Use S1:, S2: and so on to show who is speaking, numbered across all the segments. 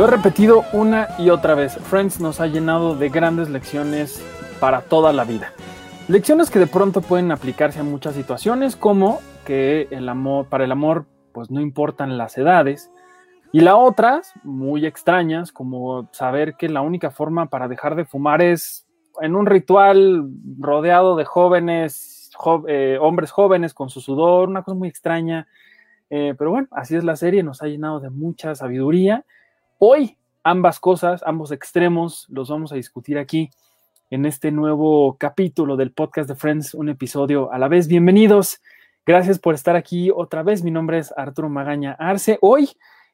S1: Lo he repetido una y otra vez. Friends nos ha llenado de grandes lecciones para toda la vida. Lecciones que de pronto pueden aplicarse a muchas situaciones, como que el amor, para el amor, pues no importan las edades. Y la otras, muy extrañas, como saber que la única forma para dejar de fumar es en un ritual rodeado de jóvenes, eh, hombres jóvenes con su sudor, una cosa muy extraña. Eh, pero bueno, así es la serie, nos ha llenado de mucha sabiduría. Hoy ambas cosas, ambos extremos, los vamos a discutir aquí en este nuevo capítulo del podcast de Friends, un episodio a la vez. Bienvenidos, gracias por estar aquí otra vez. Mi nombre es Arturo Magaña Arce. Hoy,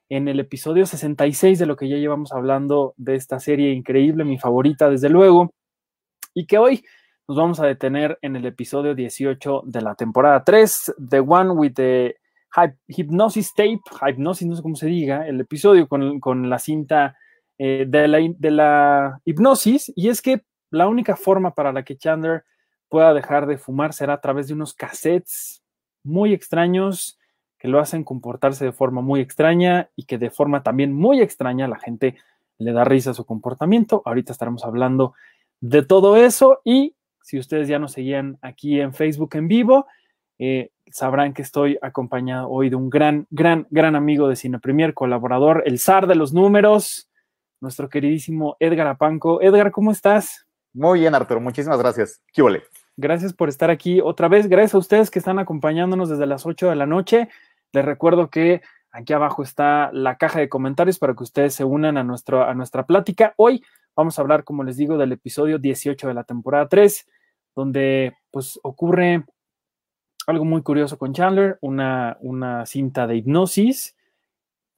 S1: en el episodio 66 de lo que ya llevamos hablando de esta serie increíble, mi favorita desde luego, y que hoy nos vamos a detener en el episodio 18 de la temporada 3, The One with the Hypnosis Tape, Hypnosis, no sé cómo se diga, el episodio con, la cinta eh, de, la, de la hipnosis, y es que la única forma para la que Chandler pueda dejar de fumar será a través de unos cassettes muy extraños que lo hacen comportarse de forma muy extraña y que de forma también muy extraña la gente le da risa a su comportamiento. Ahorita estaremos hablando de todo eso y si ustedes ya nos seguían aquí en Facebook en vivo, eh, sabrán que estoy acompañado hoy de un gran, gran, gran amigo de Cine Premier, colaborador, el zar de los números, nuestro queridísimo Edgar Apanco. Edgar, ¿cómo estás?
S2: Muy bien, Arturo, muchísimas gracias. ¿Qué
S1: Gracias por estar aquí otra vez. Gracias a ustedes que están acompañándonos desde las 8 de la noche. Les recuerdo que aquí abajo está la caja de comentarios para que ustedes se unan a, nuestro, a nuestra plática. Hoy vamos a hablar, como les digo, del episodio 18 de la temporada 3, donde pues ocurre algo muy curioso con Chandler, una, una cinta de hipnosis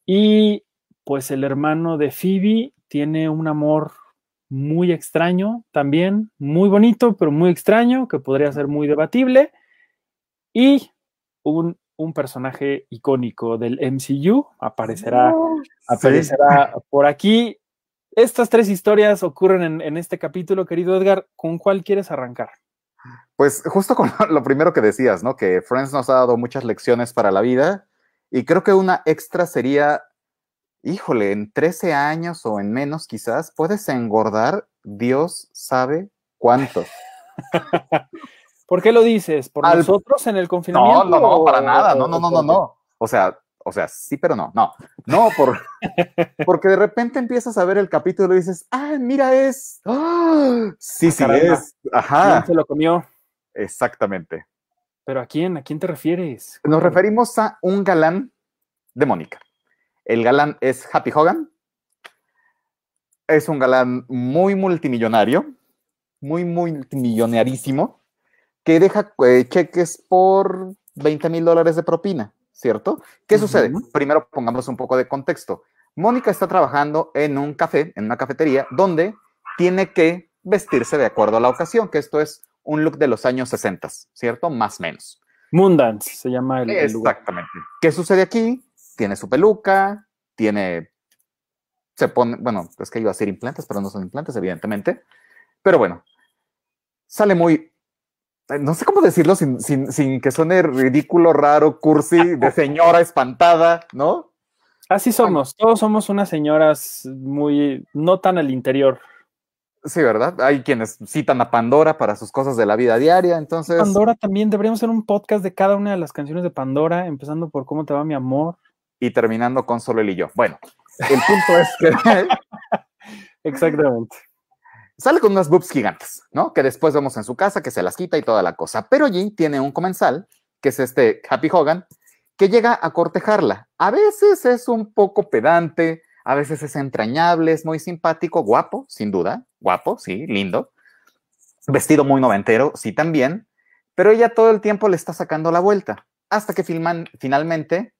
S1: y pues el hermano de Phoebe tiene un amor muy extraño también, muy bonito, pero muy extraño, que podría ser muy debatible. Y un, personaje icónico del MCU aparecerá, aparecerá por aquí. Estas tres historias ocurren en, en, este capítulo, querido Edgar. ¿Con cuál quieres arrancar?
S2: Pues justo con lo primero que decías, ¿no? Que Friends nos ha dado muchas lecciones para la vida y creo que una extra sería híjole, en 13 años o en menos quizás, puedes engordar, Dios sabe cuánto.
S1: ¿Por qué lo dices? ¿Por nosotros en el confinamiento?
S2: No, no, no, para nada, no, no, no, no, no. O sea, o sea, sí, pero no, no, no, por, porque de repente empiezas a ver el capítulo y dices, ah, mira, es, ¡Ah! sí, ah, sí, es,
S1: ajá. ¿Quién se lo comió?
S2: Exactamente.
S1: ¿Pero a quién? ¿A quién te refieres?
S2: Nos referimos a un galán de Mónica. El galán es Happy Hogan. Es un galán muy multimillonario, muy multimillonarísimo, que deja eh, cheques por 20 mil dólares de propina, ¿cierto? ¿Qué sucede? Primero pongamos un poco de contexto. Mónica está trabajando en un café, en una cafetería, donde tiene que vestirse de acuerdo a la ocasión, que esto es un look de los años 60, ¿cierto? Más o menos.
S1: Mundance se llama el,
S2: el lugar. Exactamente. ¿Qué sucede aquí? tiene su peluca, tiene, se pone, bueno, es que iba a ser implantes, pero no son implantes, evidentemente. Pero bueno, sale muy, no sé cómo decirlo sin, sin, que suene ridículo, raro, cursi, de señora espantada, ¿no?
S1: Así somos, todos somos unas señoras muy, no tan al interior.
S2: Sí, ¿verdad? Hay quienes citan a Pandora para sus cosas de la vida diaria, entonces...
S1: Pandora también, deberíamos hacer un podcast de cada una de las canciones de Pandora, empezando por ¿Cómo te va mi amor?
S2: y terminando con solo él y yo. Bueno, el punto es que...
S1: Exactamente.
S2: Sale con unas boobs gigantes, ¿no? Que después vemos en su casa, que se las quita y toda la cosa. Pero allí tiene un comensal, que es este Happy Hogan, que llega a cortejarla. A veces es un poco pedante, a veces es entrañable, es muy simpático, guapo, sin duda, guapo, sí, lindo. Vestido muy noventero, sí también, pero ella todo el tiempo le está sacando la vuelta, hasta que filman, finalmente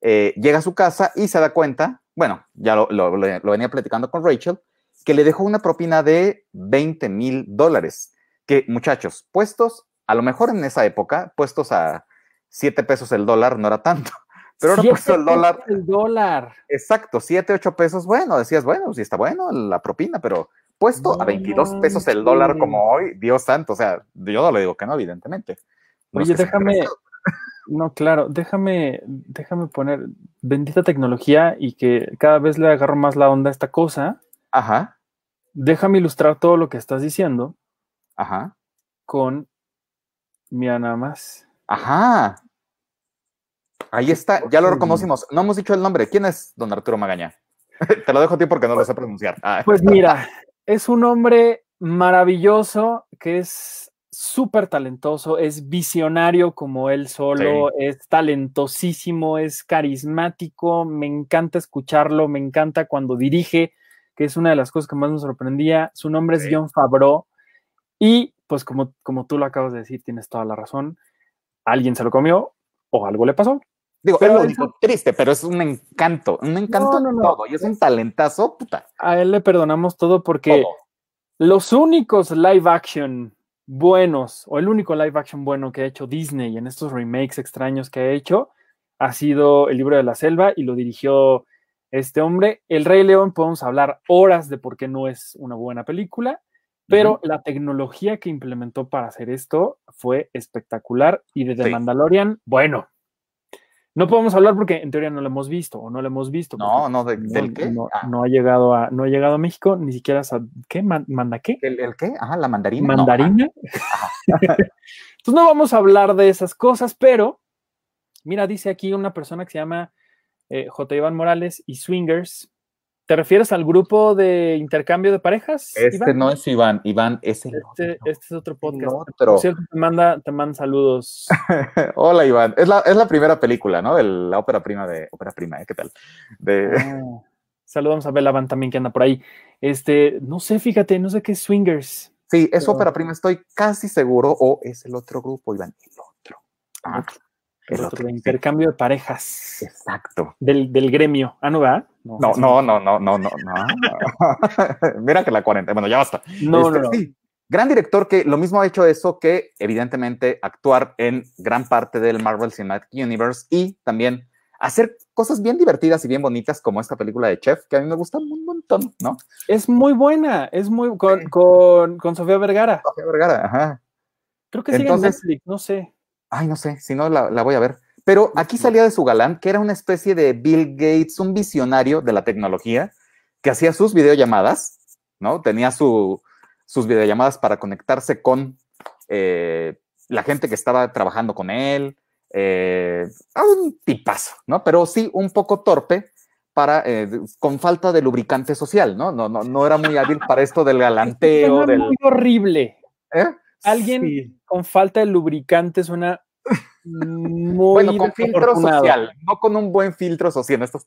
S2: eh, llega a su casa y se da cuenta, bueno, ya lo, venía platicando con Rachel, que le dejó una propina de 20 mil dólares. Que muchachos, puestos, a lo mejor en esa época, puestos a 7 pesos el dólar, no era tanto. Pero ahora puesto el dólar.
S1: El dólar.
S2: Exacto, 7, 8 pesos. Bueno, decías, bueno, sí está bueno la propina, pero puesto a 22 pesos el dólar como hoy, Dios santo, o sea, yo no le digo que no, evidentemente.
S1: Oye, déjame, No, claro, déjame, déjame poner bendita tecnología y que cada vez le agarro más la onda a esta cosa.
S2: Ajá,
S1: Déjame ilustrar todo lo que estás diciendo
S2: ajá,
S1: con, nada más.
S2: ajá. Ahí está, ya lo reconocimos. No hemos dicho el nombre. ¿Quién es don Arturo Magaña? Te lo dejo a ti porque no lo sé pronunciar. Ah,
S1: Pues mira, es un hombre maravilloso que es súper talentoso, es visionario como él solo, es talentosísimo, es carismático, me encanta escucharlo, me encanta cuando dirige, que es una de las cosas que más me sorprendía. Su nombre es. John Favreau y pues como, como tú lo acabas de decir, tienes toda la razón, alguien se lo comió o algo le pasó.
S2: Digo,
S1: pero
S2: es lo único triste, pero es un encanto, un encanto
S1: No, no,
S2: todo. Y es un talentazo, puta.
S1: A él le perdonamos todo porque...
S2: todo.
S1: Los únicos live action buenos, o el único live action bueno que ha hecho Disney en estos remakes extraños que ha hecho, ha sido El libro de la selva y lo dirigió este hombre. El Rey León, podemos hablar horas de por qué no es una buena película, pero la tecnología que implementó para hacer esto fue espectacular y de The
S2: Sí.
S1: Mandalorian, bueno. No podemos hablar porque en teoría no lo hemos visto o no lo hemos visto.
S2: No, no, de-
S1: no-
S2: ¿del qué?
S1: No,
S2: Ah.
S1: no ha llegado a, no ha llegado a México, ni siquiera sa- ¿qué? Man- ¿Manda qué?
S2: ¿El, el qué? Ajá, la mandarina. No,
S1: mandarina. Entonces no vamos a hablar de esas cosas, pero mira, dice aquí una persona que se llama eh, J. Iván Morales y Swingers. ¿Te refieres al grupo de intercambio de parejas?
S2: Este
S1: Iván?
S2: no es Iván, Iván es el
S1: Este,
S2: otro.
S1: este es otro podcast.
S2: otro.
S1: Por cierto, te manda, te manda saludos.
S2: Hola, Iván. Es la, es la primera película, ¿no? De la ópera prima de. Ópera prima, ¿eh? ¿Qué tal? De,
S1: Ah, saludamos a Bella Van también que anda por ahí. Este, no sé, fíjate, no sé qué es Swingers.
S2: sí, es
S1: Pero-
S2: ópera prima, estoy casi seguro. O es el otro grupo, Iván. El otro. Ah,
S1: El
S2: el
S1: otro,
S2: sí.
S1: intercambio de parejas
S2: Exacto.
S1: del, del gremio. Ah, no, ¿verdad?
S2: No, no, no, no, no, no, no. Mira que la 40. Bueno, ya basta.
S1: No,
S2: Este,
S1: no,
S2: sí, gran director que lo mismo ha hecho eso que evidentemente actuar en gran parte del Marvel Cinematic Universe y también hacer cosas bien divertidas y bien bonitas como esta película de Chef que a mí me gusta un montón, ¿no?
S1: Es muy buena, es muy con, con, con Sofía Vergara.
S2: Sofía Vergara, ajá.
S1: Creo que sigue en Netflix, no sé.
S2: Ay, no sé, si no la, la voy a ver. Pero aquí salía de su galán, que era una especie de Bill Gates, un visionario de la tecnología, que hacía sus videollamadas, ¿no? Tenía su, sus videollamadas para conectarse con eh, la gente que estaba trabajando con él. eh, a un tipazo, ¿no? Pero sí un poco torpe para, eh, con falta de lubricante social, ¿no? No, no, no era muy hábil para esto del galanteo, del...
S1: muy horrible.
S2: ¿eh?
S1: Alguien
S2: Sí.
S1: con falta de lubricante suena muy
S2: Bueno, con filtro social, no con un buen filtro social en estos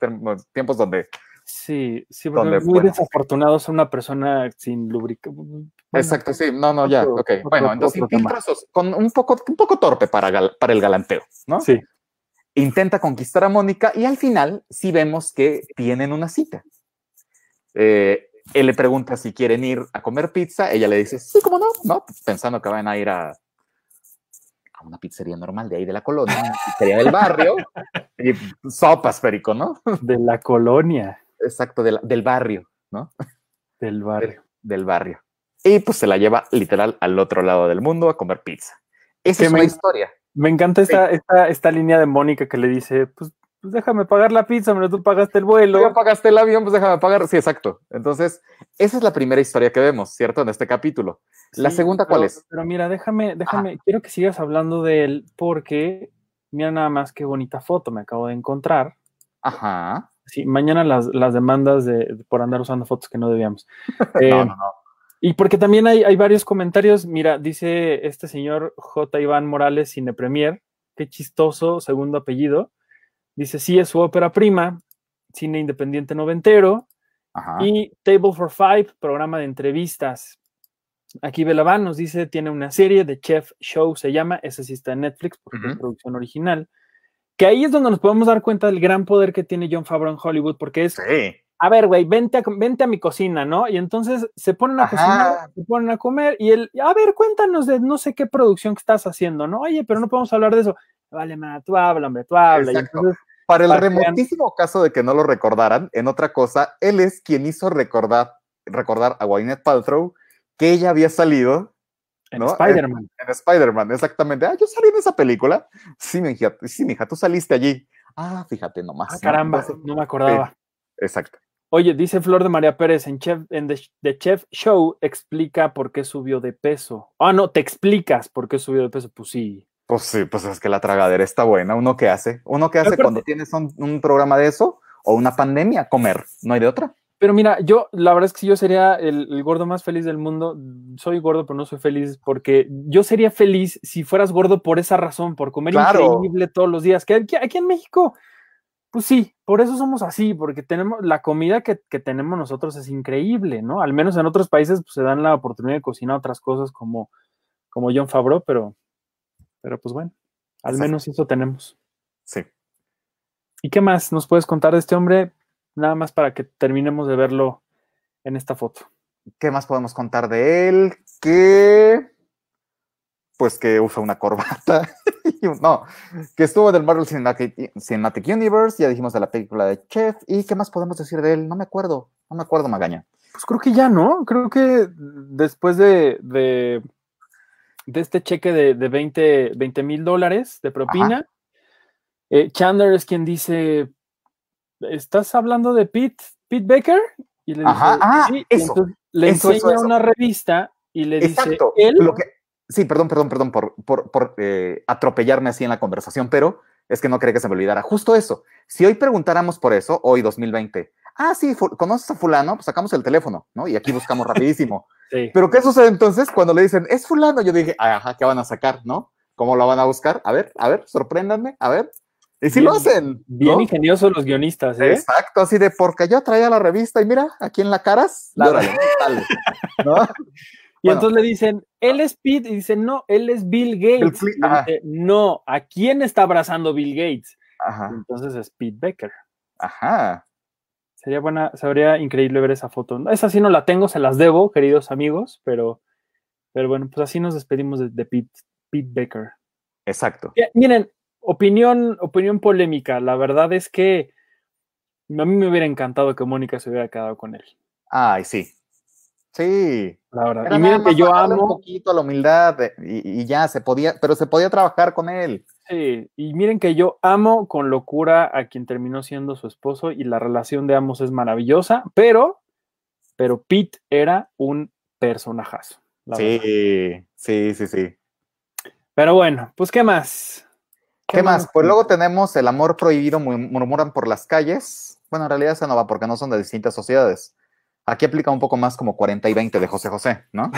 S2: tiempos donde
S1: Sí, sí, porque
S2: Donde,
S1: muy
S2: bueno.
S1: desafortunado ser una persona sin lubricante.
S2: Exacto, sí, no, no, ya,
S1: otro-
S2: ok.
S1: otro-
S2: bueno, entonces
S1: tema.
S2: filtros con un poco, un poco torpe para, gal- para el galanteo, ¿no?
S1: Sí.
S2: Intenta conquistar a Mónica y al final sí vemos que tienen una cita. Eh, él le pregunta si quieren ir a comer pizza, ella le dice, sí, cómo no, ¿no? Pensando que van a ir a, a una pizzería normal de ahí de la colonia, una pizzería del barrio, y sopas, Perico, ¿no?
S1: De la colonia
S2: Exacto, del- del barrio, ¿no?
S1: del barrio.
S2: del barrio. Y pues se la lleva literal al otro lado del mundo a comer pizza. Esa
S1: Que
S2: es una
S1: me-
S2: historia.
S1: Me encanta esta, esta, esta línea de Mónica que le dice, pues, pues déjame pagar la pizza, pero tú pagaste el vuelo.
S2: Ya pagaste el avión, pues déjame pagar. Sí, exacto. Entonces, esa es la primera historia que vemos, ¿cierto? En este capítulo. La segunda, ¿cuál
S1: pero-
S2: es?
S1: Pero mira, déjame, déjame, quiero que sigas hablando de él porque mira nada más qué bonita foto me acabo de encontrar.
S2: Ajá.
S1: Sí, mañana las, las demandas de, por andar usando fotos que no debíamos. Eh,
S2: no, no, no.
S1: Y porque también hay, hay varios comentarios. Mira, dice este señor J. Iván Morales, Cine Premier, qué chistoso, segundo apellido. Dice, sí, es su ópera prima, cine independiente noventero.
S2: Ajá.
S1: Y Table for Five, programa de entrevistas. Aquí Belavan nos dice, tiene una serie de Chef Show, se llama, ese sí está en Netflix porque es
S2: Ujú.
S1: producción original. Que ahí es donde nos podemos dar cuenta del gran poder que tiene John Favreau en Hollywood, porque es,
S2: Sí.
S1: a ver, güey, vente a, vente a mi cocina, ¿no? Y entonces se ponen a
S2: Ajá.
S1: cocinar, se ponen a comer y él, a ver, cuéntanos de no sé qué producción que estás haciendo, ¿no? Oye, pero no podemos hablar de eso. Vale, tú habla, hombre, tú habla. Entonces,
S2: Para el remotísimo caso de que no lo recordaran, en otra cosa, él es quien hizo recordar, recordar a Gwyneth Paltrow que ella había salido
S1: En Spider-Man.
S2: En, Spider-Man, exactamente. Ah, yo salí en esa película. Sí, mi hija, sí, mi hija, tú saliste allí. Ah, fíjate nomás.
S1: Ah, caramba, no, me acordaba.
S2: exacto.
S1: Oye, dice Flor de María Pérez en, Chef, en The, Chef Show, explica por qué subió de peso. Ah, no, te explicas por qué subió de peso. Pues sí.
S2: Pues sí, pues es que la tragadera está buena. ¿Uno qué hace? ¿Uno qué hace cuando tienes un, programa de eso o una pandemia? Comer. No hay de otra.
S1: Pero mira, yo, la verdad es que yo sería el, gordo más feliz del mundo. Soy gordo, pero no soy feliz porque yo sería feliz si fueras gordo por esa razón, por comer increíble todos los días. Que aquí en México pues sí, por eso somos así, porque tenemos la comida que, tenemos nosotros es increíble, ¿no? Al menos en otros países pues, se dan la oportunidad de cocinar otras cosas como, como John Favreau, pero, pero pues bueno, al menos eso tenemos.
S2: Sí.
S1: ¿Y qué más nos puedes contar de este hombre? Nada más para que terminemos de verlo en esta foto.
S2: ¿Qué más podemos contar de él? Que pues que usa una corbata. no, que estuvo en el Marvel Cinematic, Universe, ya dijimos de la película de Chef, y qué más podemos decir de él, no me acuerdo, no me acuerdo, Magaña.
S1: Pues creo que ya, ¿no? Creo que después de, de, este cheque de, de 20 mil dólares de propina, eh, Chandler es quien dice, ¿estás hablando de Pete, Pete Baker?
S2: Y le dice, ah, eso,
S1: le enseña una revista y le dice,
S2: él... Lo que Sí, perdón, perdón, perdón por, por, eh, atropellarme así en la conversación, pero es que no quería que se me olvidara. Justo eso. Si hoy preguntáramos por eso, hoy 2020, ah, sí, ¿conoces a fulano? Pues sacamos el teléfono, ¿no? Y aquí buscamos rapidísimo. sí. Pero ¿qué sucede entonces cuando le dicen, es fulano? Yo dije, ajá, ¿qué van a sacar, no? ¿Cómo lo van a buscar? A ver, a ver, sorpréndanme, a ver. Y si lo hacen.
S1: Bien ingeniosos los guionistas, ¿eh?
S2: Exacto, así de porque yo traía la revista y mira, aquí en la caras, ¿no?
S1: Y entonces le dicen, él es Pete, y dicen, no, él es Bill Gates. no, ¿a quién está abrazando Bill Gates? Entonces es Pete Becker.
S2: Ajá.
S1: Sería buena, sería increíble ver esa foto. Esa sí no la tengo, se las debo, queridos amigos, pero, pero bueno, pues así nos despedimos de, Pete, Pete Becker.
S2: Exacto.
S1: miren, opinión, opinión polémica. La verdad es que a mí me hubiera encantado que Mónica se hubiera quedado con él.
S2: Ay, sí, Sí.
S1: La verdad. y miren que yo amo.
S2: Un poquito la humildad y, ya se podía, pero se podía trabajar con él.
S1: Sí, y miren que yo amo con locura a quien terminó siendo su esposo y la relación de ambos es maravillosa, pero, pero Pete era un personajazo.
S2: Sí, sí, sí, sí.
S1: Pero bueno, pues ¿qué más?
S2: ¿Qué, más? Pues luego tenemos el amor prohibido, murmuran por las calles. Bueno, en realidad se no va porque no son de distintas sociedades. Aquí aplica un poco más como 40 y 20 de José José, ¿no?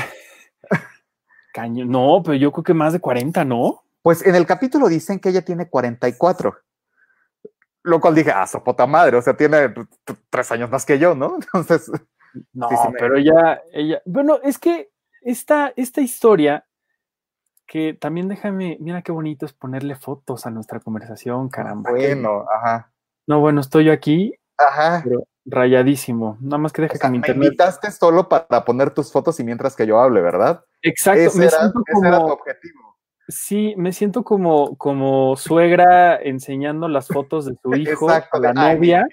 S1: Caño, no, pero yo creo que más de 40, ¿no?
S2: Pues en el capítulo dicen que ella tiene 44. Lo cual dije, ah, sopota madre, o sea, tiene tres años más que yo, ¿no? Entonces.
S1: No, pero ella, ella. Bueno, es que esta, esta historia, que también déjame, mira qué bonito es ponerle fotos a nuestra conversación, caramba.
S2: Bueno, ajá.
S1: No, bueno, estoy yo aquí.
S2: Ajá
S1: rayadísimo. Nada más que deje que mi
S2: internet. Me invitaste solo para poner tus fotos y mientras que yo hable, ¿verdad?
S1: Exacto.
S2: Ese, me era, como, era tu objetivo.
S1: Sí, me siento como, como suegra enseñando las fotos de su hijo a la novia.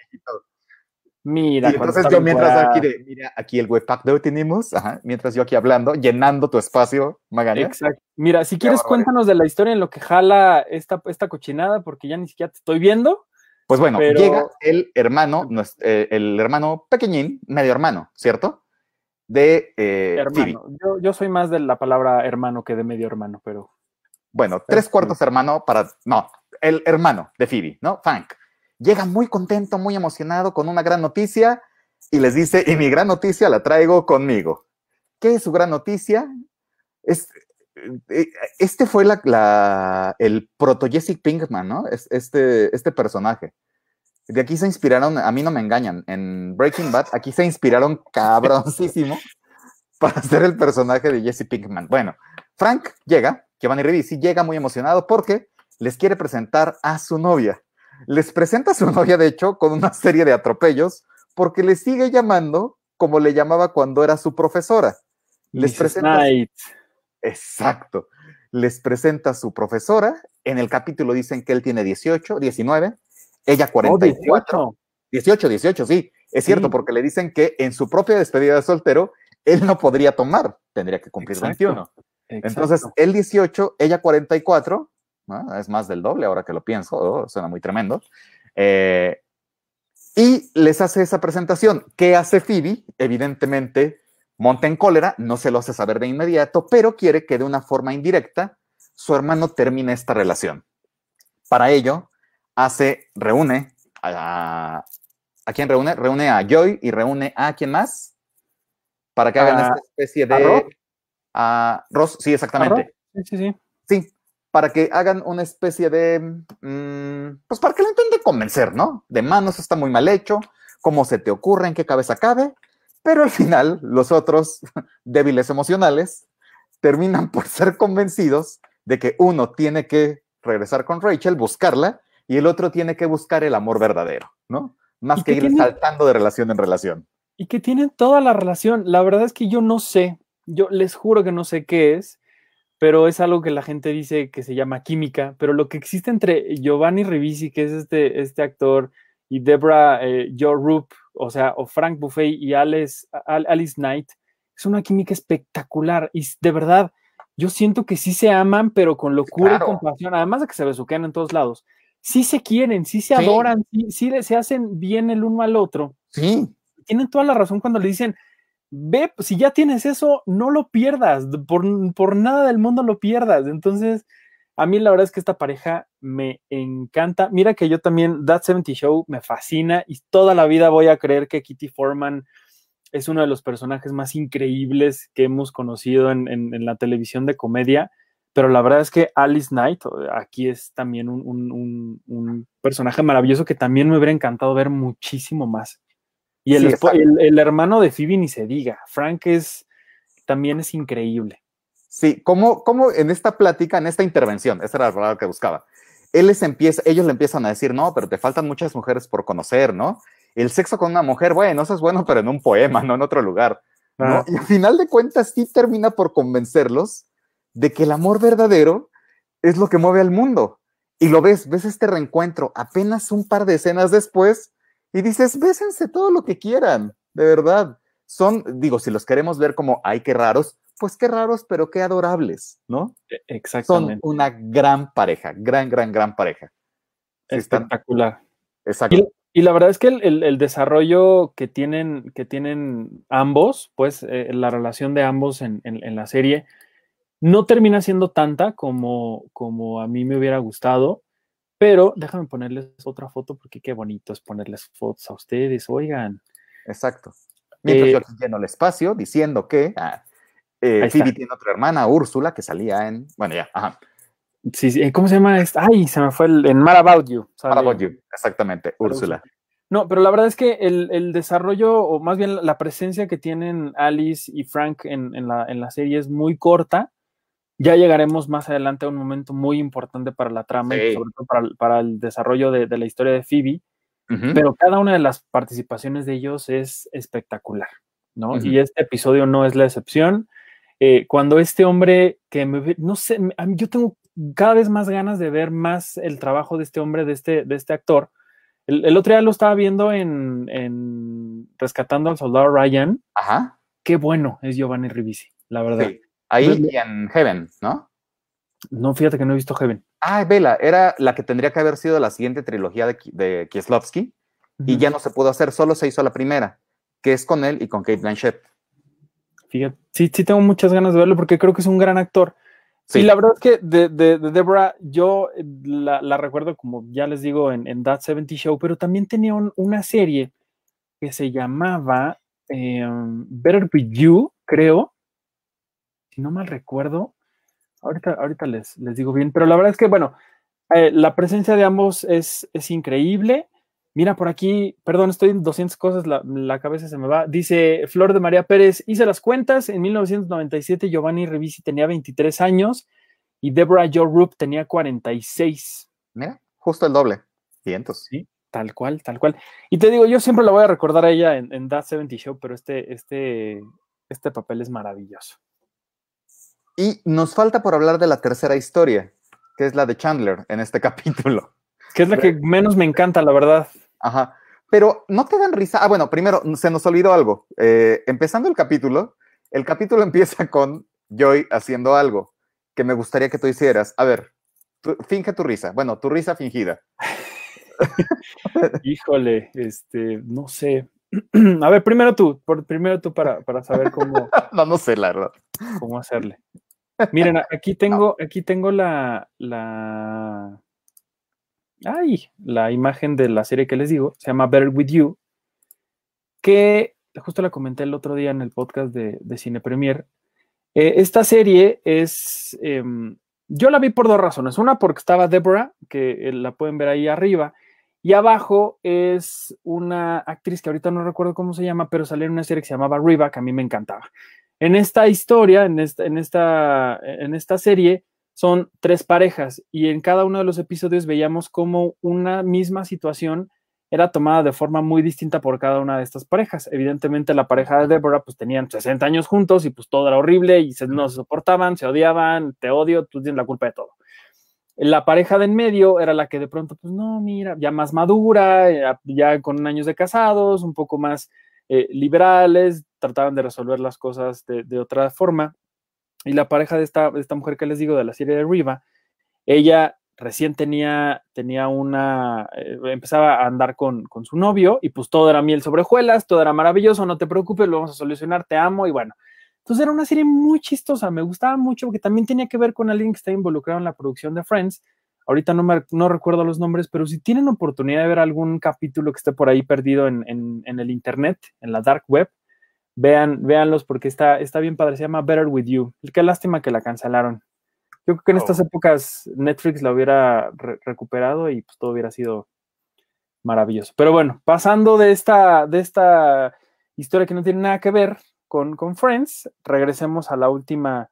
S1: Mira,
S2: y entonces yo mientras aquí de, mira, aquí el webpack de hoy tenemos, ajá, mientras yo aquí hablando, llenando tu espacio, Magaña.
S1: Exacto. Mira, si quieres cuéntanos de la historia en lo que jala esta, esta cochinada, porque ya ni siquiera te estoy viendo.
S2: Pues bueno, llega el hermano, eh, el hermano pequeñín, medio hermano, ¿cierto? De
S1: eh, hermano. Yo, soy más de la palabra hermano que de medio hermano, pero.
S2: Bueno, tres cuartos hermano para. No, el hermano de Phoebe, ¿no? Frank. Llega muy contento, muy emocionado con una gran noticia y les dice: Y mi gran noticia la traigo conmigo. ¿Qué es su gran noticia? Es, eh, este fue la, el proto Jesse Pinkman, ¿no? Este, este personaje. De aquí se inspiraron, a mí no me engañan, en Breaking Bad, aquí se inspiraron cabroncísimo para hacer el personaje de Jesse Pinkman. Bueno, Frank llega, Giovanni Ribisi llega muy emocionado porque les quiere presentar a su novia. Les presenta a su novia, de hecho, con una serie de atropellos porque le sigue llamando como le llamaba cuando era su profesora. Les presenta. Exacto. Les presenta a su profesora. En el capítulo dicen que él tiene 18, 19, ella 44. 18. 18, sí. Es cierto, porque le dicen que en su propia despedida de soltero, él no podría tomar, tendría que cumplir 21. Entonces, él 18, ella 44, ¿no? es más del doble ahora que lo pienso, oh, suena muy tremendo. Eh, y les hace esa presentación. ¿Qué hace Phoebe? Evidentemente, monta en cólera, no se lo hace saber de inmediato, pero quiere que de una forma indirecta su hermano termine esta relación. Para ello, hace, reúne a, ¿a quién reúne? Reúne a Joy y reúne a quién más para que hagan esta especie de a Ross, sí, exactamente.
S1: Sí, sí, sí.
S2: Sí, para que hagan una especie de, mm, pues para que lo intenten convencer, ¿no? De manos está muy mal hecho, cómo se te ocurre, en qué cabeza cabe, pero al final los otros débiles emocionales terminan por ser convencidos de que uno tiene que regresar con Rachel, buscarla, y el otro tiene que buscar el amor verdadero, ¿no? Más que ir saltando de relación en relación.
S1: Y que tienen toda la relación. La verdad es que yo no sé, yo les juro que no sé qué es, pero es algo que la gente dice que se llama química, pero lo que existe entre Giovanni Ribisi, que es este, este actor, y Debra eh, Joe Roop, o sea, o Frank Buffet y Alice, Alice Knight, es una química espectacular y de verdad, yo siento que sí se aman, pero con locura y compasión, además de que se besuquean en todos lados, sí se quieren, sí se adoran, sí, sí se hacen bien el uno al otro.
S2: Sí.
S1: Tienen toda la razón cuando le dicen, ve, si ya tienes eso, no lo pierdas, por, por nada del mundo lo pierdas. Entonces, a mí la verdad es que esta pareja me encanta. Mira que yo también, That 70 Show me fascina y toda la vida voy a creer que Kitty Foreman es uno de los personajes más increíbles que hemos conocido en, en, la televisión de comedia. Pero la verdad es que Alice Knight aquí es también un, un, un personaje maravilloso que también me hubiera encantado ver muchísimo más. Y el, el, hermano de Phoebe ni se diga. Frank es también es increíble.
S2: Sí, como, como en esta plática, en esta intervención, esa era la palabra que buscaba. Él les empieza, ellos le empiezan a decir, no, pero te faltan muchas mujeres por conocer, ¿no? El sexo con una mujer, bueno, eso es bueno, pero en un poema, no en otro lugar. ¿no? Y al final de cuentas sí termina por convencerlos de que el amor verdadero es lo que mueve al mundo. Y lo ves, ves este reencuentro apenas un par de escenas después y dices, bésense todo lo que quieran, de verdad. Son, digo, si los queremos ver como, ay, qué raros, pues qué raros, pero qué adorables, ¿no?
S1: E, exactamente.
S2: Son una gran pareja, gran, gran, gran pareja.
S1: Espectacular.
S2: Exacto.
S1: Y, la verdad es que el, desarrollo que tienen, que tienen ambos, pues eh, la relación de ambos en, la serie, no termina siendo tanta como, como a mí me hubiera gustado. Pero déjame ponerles otra foto porque qué bonito es ponerles fotos a ustedes, oigan.
S2: Exacto. Mientras yo eh, lleno el espacio diciendo que ah, eh, Phoebe tiene otra hermana, Úrsula, que salía en. Bueno, ya, ajá.
S1: Sí, sí, ¿cómo se llama esta? Ay, se me fue el, en Mad About You.
S2: Mad About You, exactamente, Úrsula.
S1: No, pero la verdad es que el, el, desarrollo, o más bien la presencia que tienen Alice y Frank en, en, la, en la serie es muy corta ya llegaremos más adelante a un momento muy importante para la trama y sobre todo para, el desarrollo de, la historia de Phoebe, pero cada una de las participaciones de ellos es espectacular, ¿no? Y este episodio no es la excepción. Eh, cuando este hombre que me no sé, yo tengo cada vez más ganas de ver más el trabajo de este hombre, de este, de este actor. El, otro día lo estaba viendo en, en, Rescatando al Soldado Ryan.
S2: Ajá.
S1: Qué bueno es Giovanni Ribisi, la verdad.
S2: Ahí en Heaven, ¿no?
S1: No, fíjate que no he visto Heaven.
S2: Ah, Vela, era la que tendría que haber sido la siguiente trilogía de, de Kieslowski y ya no se pudo hacer, solo se hizo la primera, que es con él y con Kate Blanchett.
S1: Fíjate, sí, sí tengo muchas ganas de verlo porque creo que es un gran actor. Sí, la verdad es que de, de, Deborah, yo eh, la, recuerdo como ya les digo en, en That 70 Show, pero también tenía una serie que se llamaba em, Better With You, creo, si no mal recuerdo, ahorita, ahorita les, les digo bien, pero la verdad es que, bueno, eh, la presencia de ambos es, es, increíble. Mira, por aquí, perdón, estoy en 200 cosas, la, la, cabeza se me va. Dice Flor de María Pérez, hice las cuentas, en 1997 Giovanni Revisi tenía 23 años y Deborah Joe Roop tenía 46.
S2: Mira, justo el doble, cientos.
S1: Sí, tal cual, tal cual. Y te digo, yo siempre la voy a recordar a ella en, en That 70 Show, pero este, este, este papel es maravilloso.
S2: Y nos falta por hablar de la tercera historia, que es la de Chandler en este capítulo.
S1: Que es la que menos me encanta, la verdad.
S2: Ajá. Pero no te dan risa. Ah, bueno, primero se nos olvidó algo. Eh, empezando el capítulo, el capítulo empieza con Joy haciendo algo que me gustaría que tú hicieras. A ver, finge tu risa. Bueno, tu risa fingida.
S1: Híjole, este, no sé. A ver, primero tú, por, primero tú para, para saber cómo.
S2: no, no sé, la verdad.
S1: Cómo hacerle. Miren, aquí tengo, aquí tengo la, la. Ay, la imagen de la serie que les digo. Se llama Better With You. Que justo la comenté el otro día en el podcast de, Cine Premier. Eh, esta serie es. Em, yo la vi por dos razones. Una, porque estaba Deborah, que eh, la pueden ver ahí arriba. Y abajo es una actriz que ahorita no recuerdo cómo se llama, pero salió en una serie que se llamaba Riva, que a mí me encantaba. En esta historia, en esta, serie, son tres parejas y en cada uno de los episodios veíamos cómo una misma situación era tomada de forma muy distinta por cada una de estas parejas. Evidentemente la pareja de Deborah pues tenían 60 años juntos y pues todo era horrible y no se soportaban, se odiaban, te odio, tú tienes la culpa de todo. La pareja de en medio era la que de pronto, pues no, mira, ya más madura, ya, con años de casados, un poco más eh, liberales, trataban de resolver las cosas de, otra forma. Y la pareja de esta, esta mujer que les digo, de la serie de Riva, ella recién tenía, tenía una, eh, empezaba a andar con, con, su novio y pues todo era miel sobre hojuelas, todo era maravilloso, no te preocupes, lo vamos a solucionar, te amo y bueno, entonces era una serie muy chistosa, me gustaba mucho porque también tenía que ver con alguien que está involucrado en la producción de Friends. Ahorita no, me, no recuerdo los nombres, pero si tienen oportunidad de ver algún capítulo que esté por ahí perdido en, en, el internet, en la dark web, vean, véanlos porque está, está bien padre. Se llama Better With You. Qué lástima que la cancelaron. Yo creo que en estas oh. épocas Netflix la hubiera recuperado y pues todo hubiera sido maravilloso. Pero bueno, pasando de esta, de esta historia que no tiene nada que ver, con, Friends, regresemos a la última,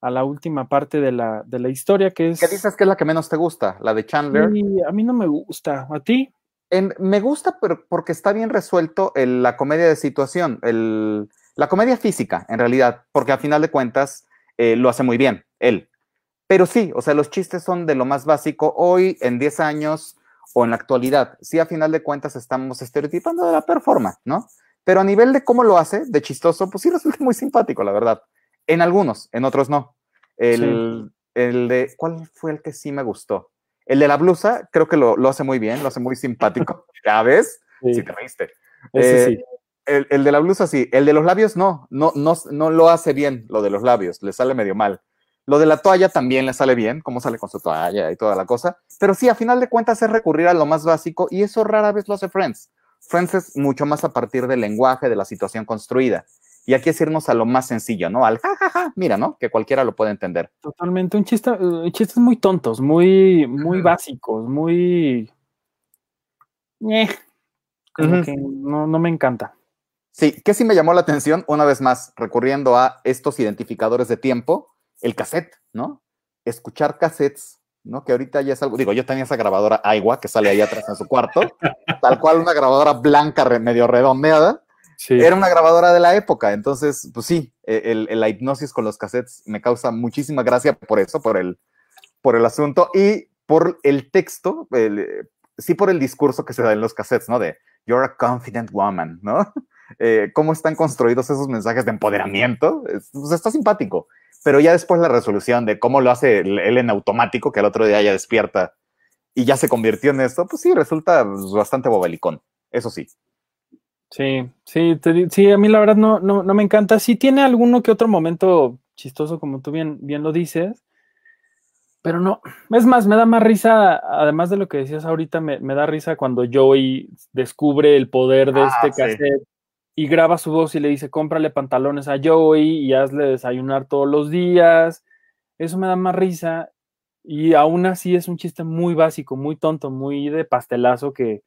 S1: a la última parte de la, de la historia, que es...
S2: ¿Qué dices que es la que menos te gusta? ¿La de Chandler?
S1: A mí no me gusta. ¿A ti?
S2: Me gusta pero porque está bien resuelto la comedia de situación, el, la comedia física, en realidad, porque a final de cuentas eh, lo hace muy bien, él. Pero sí, o sea, los chistes son de lo más básico hoy, en 10 años o en la actualidad. Sí, a final de cuentas estamos estereotipando de la performance, ¿no? Pero a nivel de cómo lo hace, de chistoso, pues sí resulta muy simpático, la verdad. En algunos, en otros no. El, el de, ¿cuál fue el que sí me gustó? El de la blusa, creo que lo, lo hace muy bien, lo hace muy simpático. ¿Ya ves? Sí, sí te reíste.
S1: Eh, sí.
S2: El, el, de la blusa sí, el de los labios no, no, no, no lo hace bien, lo de los labios, le sale medio mal. Lo de la toalla también le sale bien, cómo sale con su toalla y toda la cosa. Pero sí, a final de cuentas es recurrir a lo más básico y eso rara vez lo hace Friends. Friends es mucho más a partir del lenguaje, de la situación construida. Y aquí es irnos a lo más sencillo, ¿no? Al jajaja, mira, ¿no? Que cualquiera lo puede entender.
S1: Totalmente, un chiste, uh, chistes muy tontos, muy, muy básicos, muy. Eh, como que no, no me encanta.
S2: Sí, que sí me llamó la atención, una vez más, recurriendo a estos identificadores de tiempo, el cassette, ¿no? Escuchar cassettes ¿no? Que ahorita ya es algo, digo, yo tenía esa grabadora Aiwa que sale ahí atrás en su cuarto, tal cual una grabadora blanca medio redondeada. Era una grabadora de la época, entonces, pues sí, e, el, la hipnosis con los cassettes me causa muchísima gracia por eso, por el, por el asunto y por el texto, sí por el discurso que se da en los cassettes, ¿no? De You're a confident woman, ¿no? Eh, cómo están construidos esos mensajes de empoderamiento, pues está simpático pero ya después la resolución de cómo lo hace él en automático, que al otro día ya despierta y ya se convirtió en esto, pues sí, resulta pues, bastante bobelicón, eso sí.
S1: Sí, sí, sí, a mí la verdad no, no, me encanta. Sí tiene alguno que otro momento chistoso, como tú bien, bien lo dices, pero no. Es más, me da más risa, además de lo que decías ahorita, me, da risa cuando Joey descubre el poder de ah, este cassette y graba su voz y le dice, cómprale pantalones a Joey y hazle desayunar todos los días. Eso me da más risa. Y aún así es un chiste muy básico, muy tonto, muy de pastelazo que,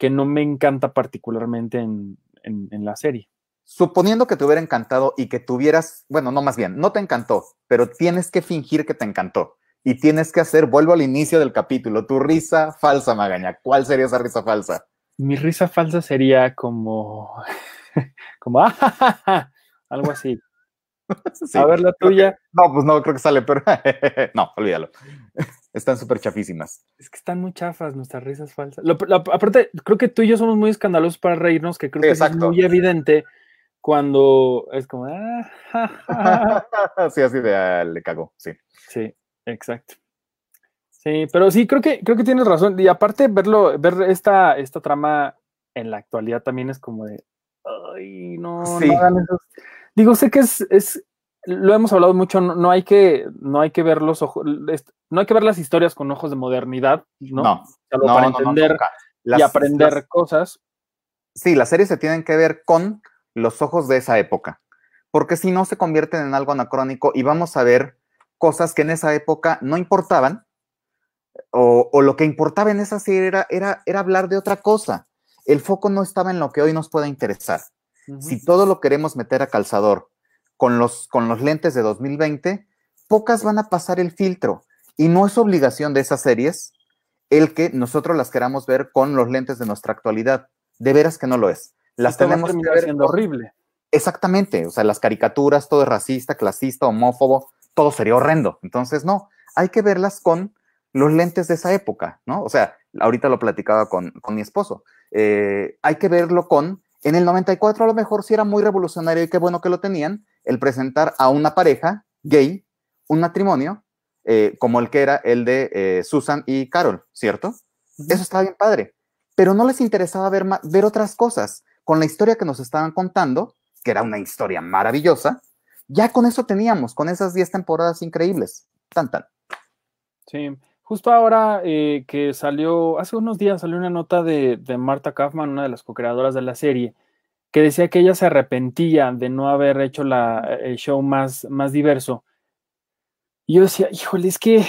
S1: que no me encanta particularmente en, en, la serie.
S2: Suponiendo que te hubiera encantado y que tuvieras, bueno, no más bien, no te encantó, pero tienes que fingir que te encantó. Y tienes que hacer, vuelvo al inicio del capítulo, tu risa falsa, Magaña. ¿Cuál sería esa risa falsa?
S1: mi risa falsa sería como, como, ah, algo así. a ver la tuya.
S2: no, pues no, creo que sale, pero no, olvídalo. Están súper chafísimas.
S1: Es que están muy chafas nuestras risas falsas. aparte, creo que tú y yo somos muy escandalosos para reírnos, que creo que es muy evidente, cuando es como, ah,
S2: sí, así de ah, le cago, sí.
S1: Sí, exacto. Sí, pero sí, creo que, creo que tienes razón. Y aparte, verlo, ver esta, esta trama en la actualidad también es como de, ay, no, no hagan esos. Digo, sé que es, es, lo hemos hablado mucho, no, hay que, no hay que ver los ojos, no hay que ver las historias con ojos de modernidad, ¿no?
S2: No,
S1: para entender y aprender cosas.
S2: Sí, las series se tienen que ver con los ojos de esa época, porque si no se convierten en algo anacrónico y vamos a ver cosas que en esa época no importaban, o, lo que importaba en esa serie era, era, era, hablar de otra cosa. El foco no estaba en lo que hoy nos pueda interesar. Si todo lo queremos meter a calzador con los, con los lentes de 2020, pocas van a pasar el filtro. Y no es obligación de esas series el que nosotros las queramos ver con los lentes de nuestra actualidad. De veras que no lo es. Las tenemos que ver.
S1: Siendo horrible.
S2: Exactamente. O sea, las caricaturas, todo es racista, clasista, homófobo, todo sería horrendo. Entonces, no, hay que verlas con los lentes de esa época, ¿no? O sea, ahorita lo platicaba con, mi esposo. Eh, hay que verlo con, en el 94 a lo mejor sí era muy revolucionario y qué bueno que lo tenían, el presentar a una pareja gay, un matrimonio, eh, como el que era el de eh, Susan y Carol, ¿cierto? Eso estaba bien padre. Pero no les interesaba ver, ver otras cosas. Con la historia que nos estaban contando, que era una historia maravillosa, ya con eso teníamos, con esas 10 temporadas increíbles. Tan, tan.
S1: Sí, justo ahora eh, que salió, hace unos días salió una nota de, de Marta Kaufman, una de las co-creadoras de la serie, que decía que ella se arrepentía de no haber hecho la, el show más, más diverso. Y yo decía, híjole, es que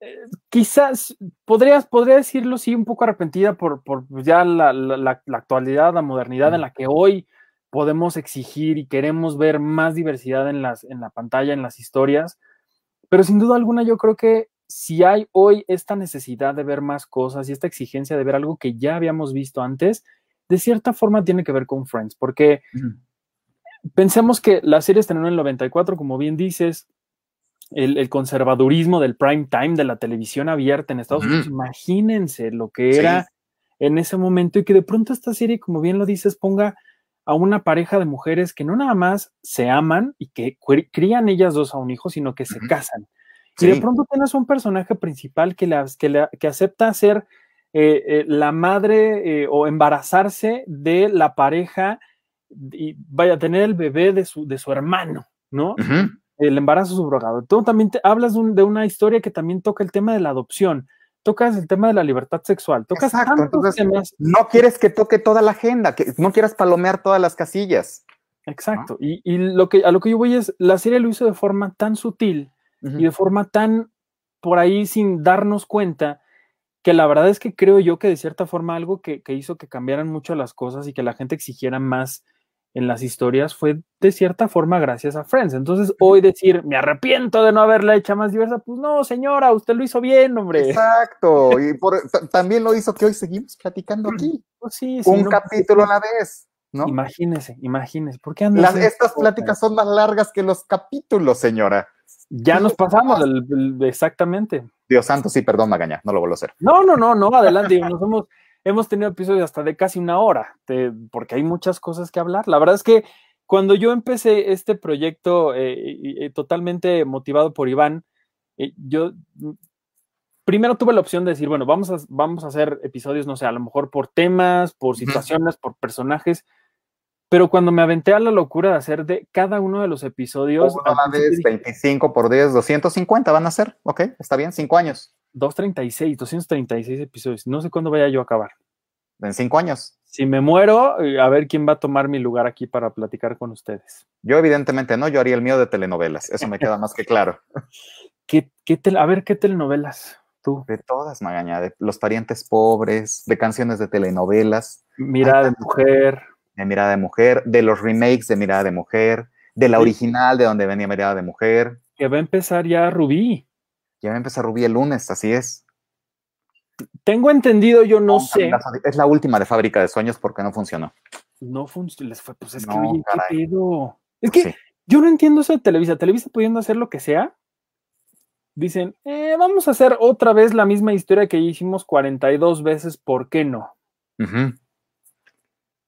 S1: eh, quizás podrías, podría decirlo, sí, un poco arrepentida por, por ya la, la, la, actualidad, la modernidad en la que hoy podemos exigir y queremos ver más diversidad en, las, en la pantalla, en las historias. Pero sin duda alguna yo creo que si hay hoy esta necesidad de ver más cosas y esta exigencia de ver algo que ya habíamos visto antes, de cierta forma tiene que ver con Friends, porque pensemos que la serie estrenó en el 94, como bien dices, el, conservadurismo del prime time de la televisión abierta en Estados Unidos, imagínense lo que era en ese momento y que de pronto esta serie, como bien lo dices, ponga a una pareja de mujeres que no nada más se aman y que crían ellas dos a un hijo, sino que se casan. Y de pronto tienes un personaje principal que, que, que acepta ser eh, eh, la madre eh, o embarazarse de la pareja y vaya a tener el bebé de su, de su hermano, ¿no? El embarazo subrogado. Tú también te, hablas de, una historia que también toca el tema de la adopción tocas el tema de la libertad sexual, tocas
S2: Exacto, No quieres que toque toda la agenda, que no quieras palomear todas las casillas.
S1: Exacto. Y, lo que, a lo que yo voy es, la serie lo hizo de forma tan sutil y de forma tan por ahí sin darnos cuenta, que la verdad es que creo yo que de cierta forma algo que, que hizo que cambiaran mucho las cosas y que la gente exigiera más en las historias fue de cierta forma gracias a Friends. Entonces, hoy decir, me arrepiento de no haberla hecha más diversa, pues no, señora, usted lo hizo bien, hombre.
S2: Exacto, y también lo hizo que hoy seguimos platicando aquí.
S1: Pues sí,
S2: Un capítulo a la vez, ¿no?
S1: Imagínese, imagínese. ¿Por qué
S2: Las, Estas pláticas son más largas que los capítulos, señora.
S1: Ya nos pasamos, exactamente.
S2: Dios santo, sí, perdón, Magaña, no lo vuelvo a hacer.
S1: No, no, no, no, adelante, nos hemos hemos tenido episodios hasta de casi una hora, porque hay muchas cosas que hablar. La verdad es que cuando yo empecé este proyecto eh, totalmente motivado por Iván, eh, yo primero tuve la opción de decir, bueno, vamos a, vamos a hacer episodios, no sé, a lo mejor por temas, por situaciones, por personajes, pero cuando me aventé a la locura de hacer de cada uno de los episodios...
S2: Una vez, 25 por 10, 250 van a ser, ok, está bien, 5 años.
S1: 236, 236 episodios. No sé cuándo vaya yo a acabar.
S2: En cinco años.
S1: Si me muero, eh, a ver quién va a tomar mi lugar aquí para platicar con ustedes.
S2: Yo evidentemente no, yo haría el mío de telenovelas, eso me queda más que claro.
S1: ¿Qué, qué a ver, ¿qué telenovelas? Tú.
S2: De todas, Magaña, de Los Parientes Pobres, de canciones de telenovelas.
S1: Mirada de Mujer.
S2: De Mirada de Mujer, de los remakes de Mirada de Mujer, de la original de donde venía Mirada de Mujer.
S1: Que va a empezar ya Rubí.
S2: Ya va a empezar Rubí el lunes, así es.
S1: Tengo entendido, yo no, sé.
S2: Es la última de Fábrica de Sueños porque no funcionó.
S1: No funcionó, les fue, pues es que, oye, ¿qué pedo? Es que yo no entiendo eso de Televisa. Televisa pudiendo hacer lo que sea, dicen, eh, vamos a hacer otra vez la misma historia que hicimos 42 veces, ¿por qué no?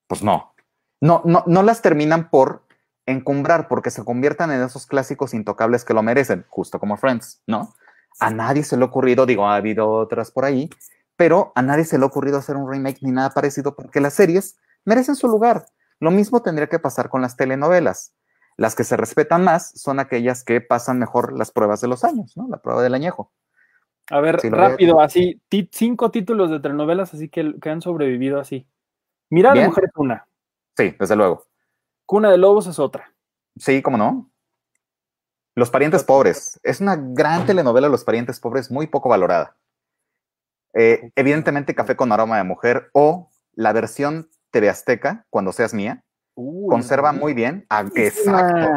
S2: Pues no. No, no, no las terminan por encumbrar porque se conviertan en esos clásicos intocables que lo merecen, justo como Friends, ¿no? A nadie se le ha ocurrido, digo, ha habido otras por ahí, pero a nadie se le ha ocurrido hacer un remake ni nada parecido porque las series merecen su lugar. Lo mismo tendría que pasar con las telenovelas. Las que se respetan más son aquellas que pasan mejor las pruebas de los años, ¿no? La prueba del añejo.
S1: A ver, rápido, así, cinco títulos de telenovelas así que, que han sobrevivido así. Mira mujer es una.
S2: Sí, desde luego.
S1: Cuna de Lobos es otra.
S2: Sí, cómo no. Los parientes pobres. Es una gran telenovela, Los parientes pobres, muy poco valorada. Eh, evidentemente, Café con aroma de mujer o la versión TV Azteca, cuando seas mía, conserva muy bien. Ah, exacto.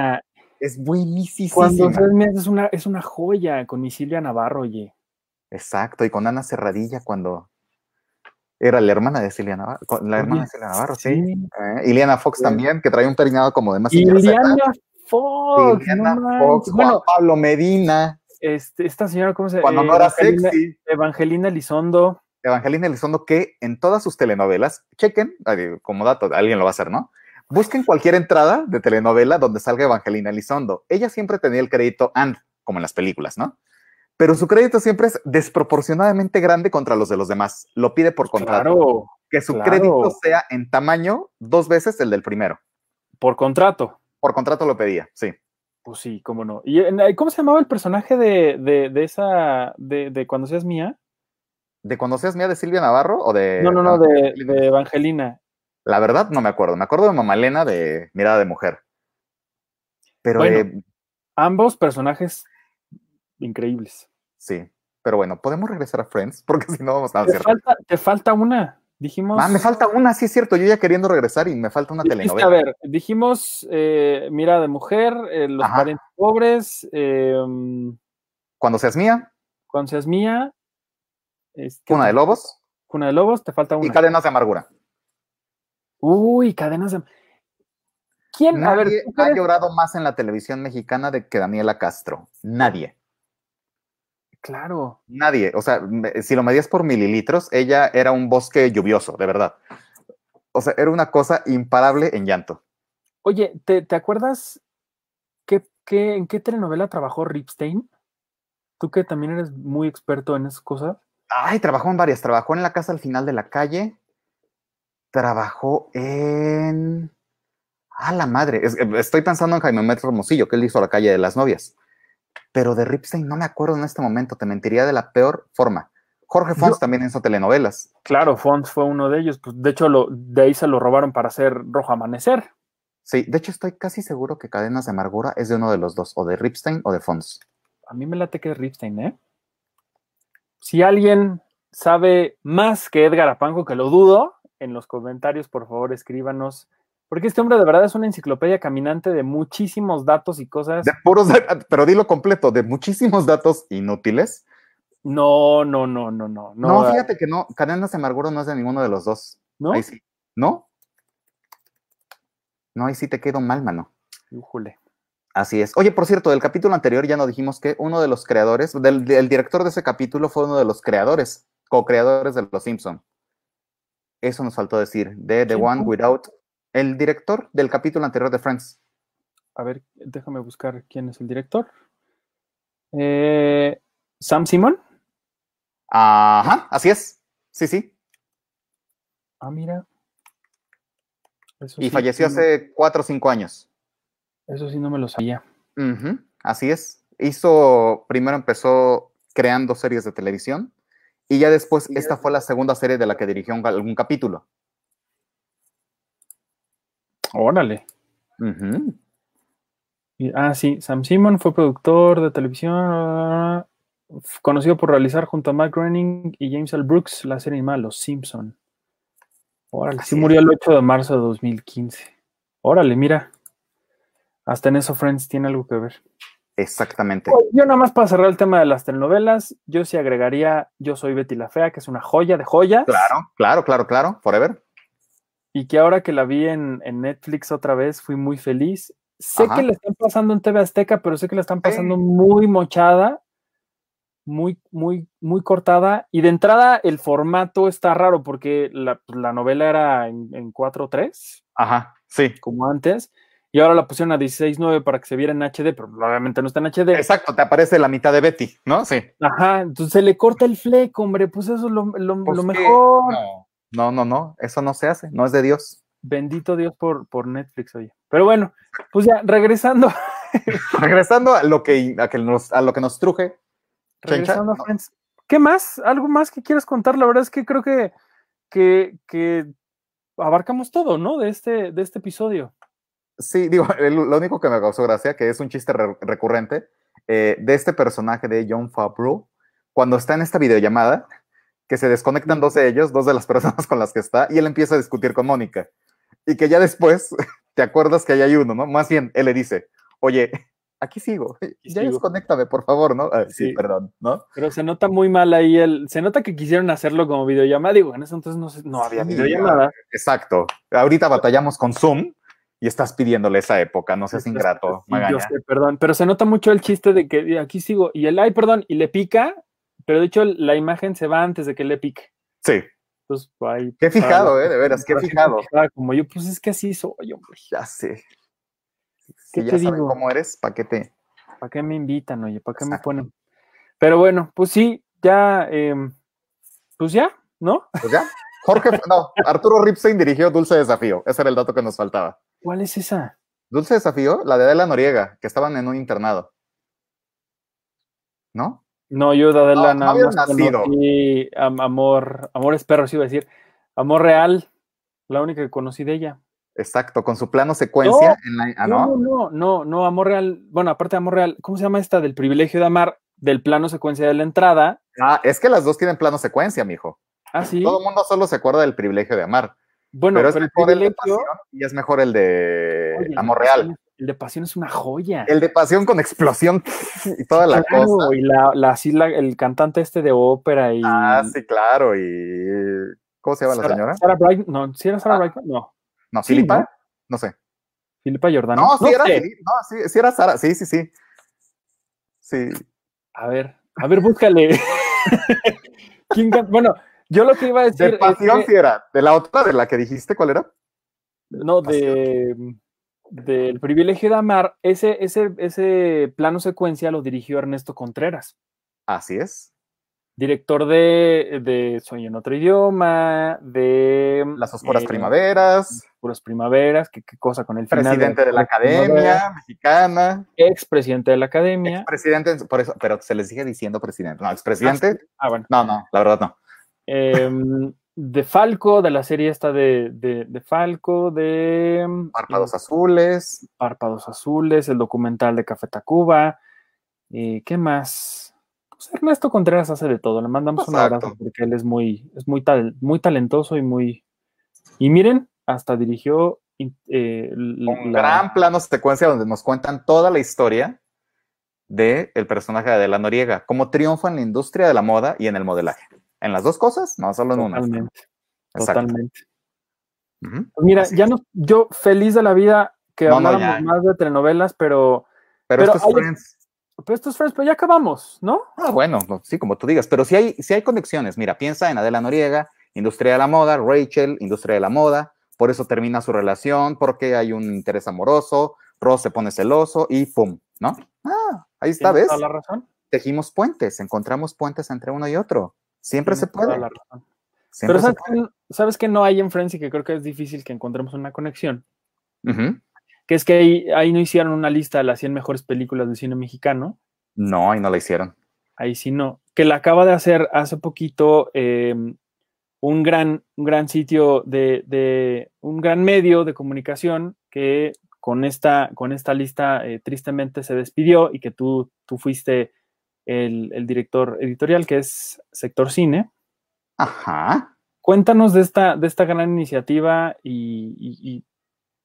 S2: Es buenísimo.
S1: Cuando seas mía es una, es una joya con Isilia Navarro, oye.
S2: Exacto, y con Ana Cerradilla cuando era la hermana de Silvia Navarro, la hermana de Silvia Navarro, sí. Eh, Iliana Fox también, que trae un peinado como de más.
S1: Iliana Fox.
S2: Iliana Fox, Juan Pablo Medina.
S1: Este, esta señora, ¿cómo se
S2: Cuando no era sexy.
S1: Evangelina Elizondo.
S2: Evangelina Elizondo, que en todas sus telenovelas, chequen, como dato, alguien lo va a hacer, ¿no? Busquen cualquier entrada de telenovela donde salga Evangelina Elizondo. Ella siempre tenía el crédito and, como en las películas, ¿no? Pero su crédito siempre es desproporcionadamente grande contra los de los demás. Lo pide por contrato.
S1: Claro,
S2: que su crédito sea en tamaño dos veces el del primero.
S1: Por contrato.
S2: Por contrato lo pedía, sí.
S1: Pues sí, cómo no. ¿Y eh, cómo se llamaba el personaje de, esa, de, Cuando seas mía?
S2: ¿De Cuando seas mía de Silvia Navarro o de...
S1: No, no, no, de, Evangelina.
S2: La verdad no me acuerdo. Me acuerdo de Mamalena de Mirada de Mujer. Pero...
S1: Eh, ambos personajes increíbles.
S2: Sí, pero bueno, podemos regresar a Friends porque si no vamos a
S1: hacer. Te falta una, dijimos.
S2: Ah, me falta una, sí es cierto, yo ya queriendo regresar y me falta una telenovela.
S1: A ver, dijimos eh, Mira de Mujer, eh, Los Parientes Pobres. Em,
S2: cuando seas mía.
S1: Cuando seas mía.
S2: Este, Cuna de Lobos.
S1: Cuna de Lobos, te falta una.
S2: Y Cadenas de Amargura.
S1: Uy, Cadenas de
S2: ¿Quién Nadie ha llorado más en la televisión mexicana de que Daniela Castro? Nadie.
S1: Claro.
S2: Nadie, o sea, si lo medías por mililitros, ella era un bosque lluvioso, de verdad. O sea, era una cosa imparable en llanto.
S1: Oye, ¿te, acuerdas qué, en qué telenovela trabajó Ripstein? Tú que también eres muy experto en esas cosas.
S2: Ay, trabajó en varias. Trabajó en La Casa al Final de la Calle. Trabajó en... Ah, la madre. estoy pensando en Jaime Metro Hermosillo, que él hizo La Calle de las Novias pero de Ripstein no me acuerdo en este momento, te mentiría de la peor forma. Jorge Fons también hizo telenovelas.
S1: Claro, Fons fue uno de ellos. Pues, de hecho, lo, de ahí se lo robaron para hacer Rojo Amanecer.
S2: Sí, de hecho estoy casi seguro que Cadenas de Amargura es de uno de los dos, o de Ripstein o de Fons.
S1: A mí me late que es Ripstein, ¿eh? Si alguien sabe más que Edgar Apanjo, que lo dudo, en los comentarios, por favor, escríbanos porque este hombre de verdad es una enciclopedia caminante de muchísimos datos y cosas.
S2: De puros, pero dilo completo, de muchísimos datos inútiles.
S1: No, no, no, no, no.
S2: No, fíjate que no, Cadenas de Amargura no es de ninguno de los dos.
S1: ¿No?
S2: Ahí sí. ¿No? No, ahí sí te quedo mal, mano.
S1: Híjole.
S2: Así es. Oye, por cierto, del capítulo anterior ya nos dijimos que uno de los creadores, del, director de ese capítulo fue uno de los creadores, co-creadores de Los Simpson. Eso nos faltó decir, de The One Without el director del capítulo anterior de Friends.
S1: A ver, déjame buscar quién es el director. Eh, Sam Simon.
S2: Ajá, así es. Sí, sí.
S1: Ah, mira.
S2: y falleció hace cuatro o cinco años.
S1: Eso sí no me lo sabía.
S2: así es. Hizo, primero empezó creando series de televisión y ya después esta fue la segunda serie de la que dirigió algún capítulo.
S1: Órale. ah, sí, Sam Simon fue productor de televisión, conocido por realizar junto a Mike Groening y James L. Brooks la serie animada Los Simpson. Órale, sí murió el 8 de marzo de 2015. Órale, mira. Hasta en eso Friends tiene algo que ver.
S2: Exactamente.
S1: Yo nada más para cerrar el tema de las telenovelas, yo sí agregaría Yo soy Betty la Fea, que es una joya de joyas.
S2: Claro, claro, claro, claro, forever
S1: y que ahora que la vi en, Netflix otra vez fui muy feliz. Sé que la están pasando en TV Azteca, pero sé que la están pasando muy mochada, muy, muy, muy cortada. Y de entrada el formato está raro porque la, pues, novela era en, en 4-3.
S2: Ajá. Sí.
S1: como antes. Y ahora la pusieron a 16.9 para que se viera en HD, pero obviamente no está en HD.
S2: Exacto, te aparece la mitad de Betty, ¿no? Sí.
S1: Ajá, entonces se le corta el fleco, hombre, pues eso es lo, lo-
S2: Pues
S1: lo mejor.
S2: No, no, no, no, eso no se hace, no es de Dios.
S1: Bendito Dios por, por Netflix, oye. Pero bueno, pues ya, regresando,
S2: Regresando a lo que, a que, nos, a lo que nos truje, Chencha,
S1: regresando a
S2: no.
S1: Friends. ¿Qué más? ¿Algo más que quieras contar? La verdad es que creo que, que, que abarcamos todo, ¿no? De este, de este episodio.
S2: Sí, digo, el- lo único que me causó gracia, que es un chiste re- recurrente, eh, de este personaje de John Favreau, cuando está en esta videollamada, que se desconectan dos de ellos, dos de las personas con las que está, y él empieza a discutir con Mónica. Y que ya después te acuerdas que ahí hay uno, ¿no? Más bien, él le dice, oye, aquí sigo, ya
S1: sigo.
S2: desconéctame, por favor, ¿no? Ah, sí,
S1: Sí.
S2: perdón, ¿no?
S1: Pero se nota muy mal ahí el. Se nota que quisieron hacerlo como videollamada. Digo, en ese entonces no, se- no había
S2: Sí,
S1: videollamada.
S2: Exacto. Ahorita batallamos con Zoom y estás pidiéndole esa época, no seas ingrato,
S1: yo sé, perdón, pero se nota mucho el chiste de que aquí sigo y el ay, perdón, y le pica, pero de hecho la imagen se va antes de que le pique.
S2: Sí,
S1: Entonces, ahí,
S2: qué fijado,
S1: para-
S2: ¿eh? De veras, qué fijado.
S1: Como yo, pues es que así soy, hombre.
S2: Ya sé.
S1: ¿Qué
S2: Si ya saben
S1: digo?
S2: cómo eres, ¿para qué te...?
S1: ¿Para qué me invitan, oye? ¿Para qué me ponen? Pero bueno, pues sí, ya, em, pues ya, ¿no?
S2: Pues ya. Jorge, no, Arturo Ripstein dirigió Dulce Desafío. Ese era el dato que nos faltaba.
S1: ¿Cuál es esa?
S2: Dulce Desafío, la de Adela Noriega, que estaban en un internado. ¿No?
S1: No, yo de Adela
S2: No, no
S1: nada
S2: habían
S1: más
S2: nacido.
S1: conocí am- amor, amores perros, iba a decir. Amor real, la única que conocí de ella.
S2: Exacto, con su plano secuencia. en la- ah,
S1: No,
S2: ¿no?
S1: no, no, no, Amor Real. Bueno, aparte de Amor Real, ¿cómo se llama esta del privilegio de amar? Del plano secuencia de la entrada.
S2: Ah, es que las dos tienen plano secuencia, mijo.
S1: Ah, sí.
S2: Todo el mundo solo se acuerda del privilegio de amar.
S1: Bueno,
S2: pero
S1: pero,
S2: es
S1: el
S2: mejor el de pasión y es mejor el de
S1: oye,
S2: amor real.
S1: Es- El de pasión es una joya.
S2: El de pasión con explosión y toda la
S1: Claro,
S2: cosa.
S1: Y la, la, sí, la- el cantante este de ópera y.
S2: Ah, sí, claro. Y. ¿Cómo se llama la señora?
S1: Sarah Brightman. No, ¿sí era Sarah
S2: Ah.
S1: Brightman? No.
S2: No,
S1: Sí,
S2: Filipa.
S1: ¿no?
S2: ¿no? sé.
S1: Filipa Jordano.
S2: No, sí era
S1: sé.
S2: Fili- No, sí, sí era Sara. Sí, sí, sí. Sí.
S1: A ver, a ver, búscale. ¿Quién Bueno, yo lo que iba a decir.
S2: De
S1: es
S2: pasión
S1: que-
S2: sí era. De la otra, de la que dijiste, ¿cuál era?
S1: No, de del privilegio de amar, ese, ese, ese plano secuencia lo dirigió Ernesto Contreras,
S2: Así es.
S1: director de, de Sueño en otro idioma, de
S2: Las oscuras
S1: eh,
S2: primaveras.
S1: Oscuras Primaveras, qué, qué cosa con el final.
S2: Presidente de la Academia Mexicana.
S1: Ex presidente de la academia.
S2: Presidente, por eso, pero se les sigue diciendo presidente. No, expresidente.
S1: Ah, bueno.
S2: No, no, la verdad no.
S1: Em, de Falco, de la serie esta de, de, de Falco, de
S2: Párpados azules.
S1: Párpados Azules, el documental de Café Tacuba. eh, ¿Qué más? Pues Ernesto Contreras hace de todo. Le mandamos un abrazo porque él es muy, es muy, tal, muy talentoso y muy. Y miren, hasta dirigió eh,
S2: Un
S1: la-
S2: gran plano secuencia donde nos cuentan toda la historia del el personaje de Adela Noriega, cómo triunfa en la industria de la moda y en el modelaje. En las dos cosas, no solo en una.
S1: Totalmente,
S2: Exacto.
S1: totalmente. Pues mira,
S2: Así
S1: ya
S2: es.
S1: no, yo feliz de la vida que
S2: No, no,
S1: habláramos
S2: ya.
S1: más de telenovelas, pero,
S2: Pero,
S1: Pero
S2: estos
S1: hay-
S2: Friends,
S1: pero estos friends, pues ya acabamos, ¿no?
S2: ah, bueno, no, sí, como tú digas, pero si hay, si hay conexiones. Mira, piensa en Adela Noriega, industria de la moda, Rachel, industria de la moda, por eso termina su relación, porque hay un interés amoroso, Ross se pone celoso y pum, ¿no? Ah, ahí está, ¿ves?
S1: toda la razón.
S2: Tejimos puentes, encontramos puentes entre uno y otro. Siempre se puede.
S1: la razón.
S2: siempre
S1: Pero
S2: se
S1: ¿sabes, qué- ¿sabes que no hay en Friends y que creo que es difícil que encontremos una conexión? Que es que ahí, ahí no hicieron una lista de las 100 mejores películas del cine mexicano.
S2: No, y no la hicieron.
S1: Ahí sí no. Que la acaba de hacer hace poquito eh, un, gran, un gran sitio de, de- un gran medio de comunicación que con esta, con esta lista eh, tristemente se despidió y que tú, tú fuiste el, el director editorial, que es Sector Cine.
S2: Ajá.
S1: Cuéntanos de esta, de esta gran iniciativa y, y- y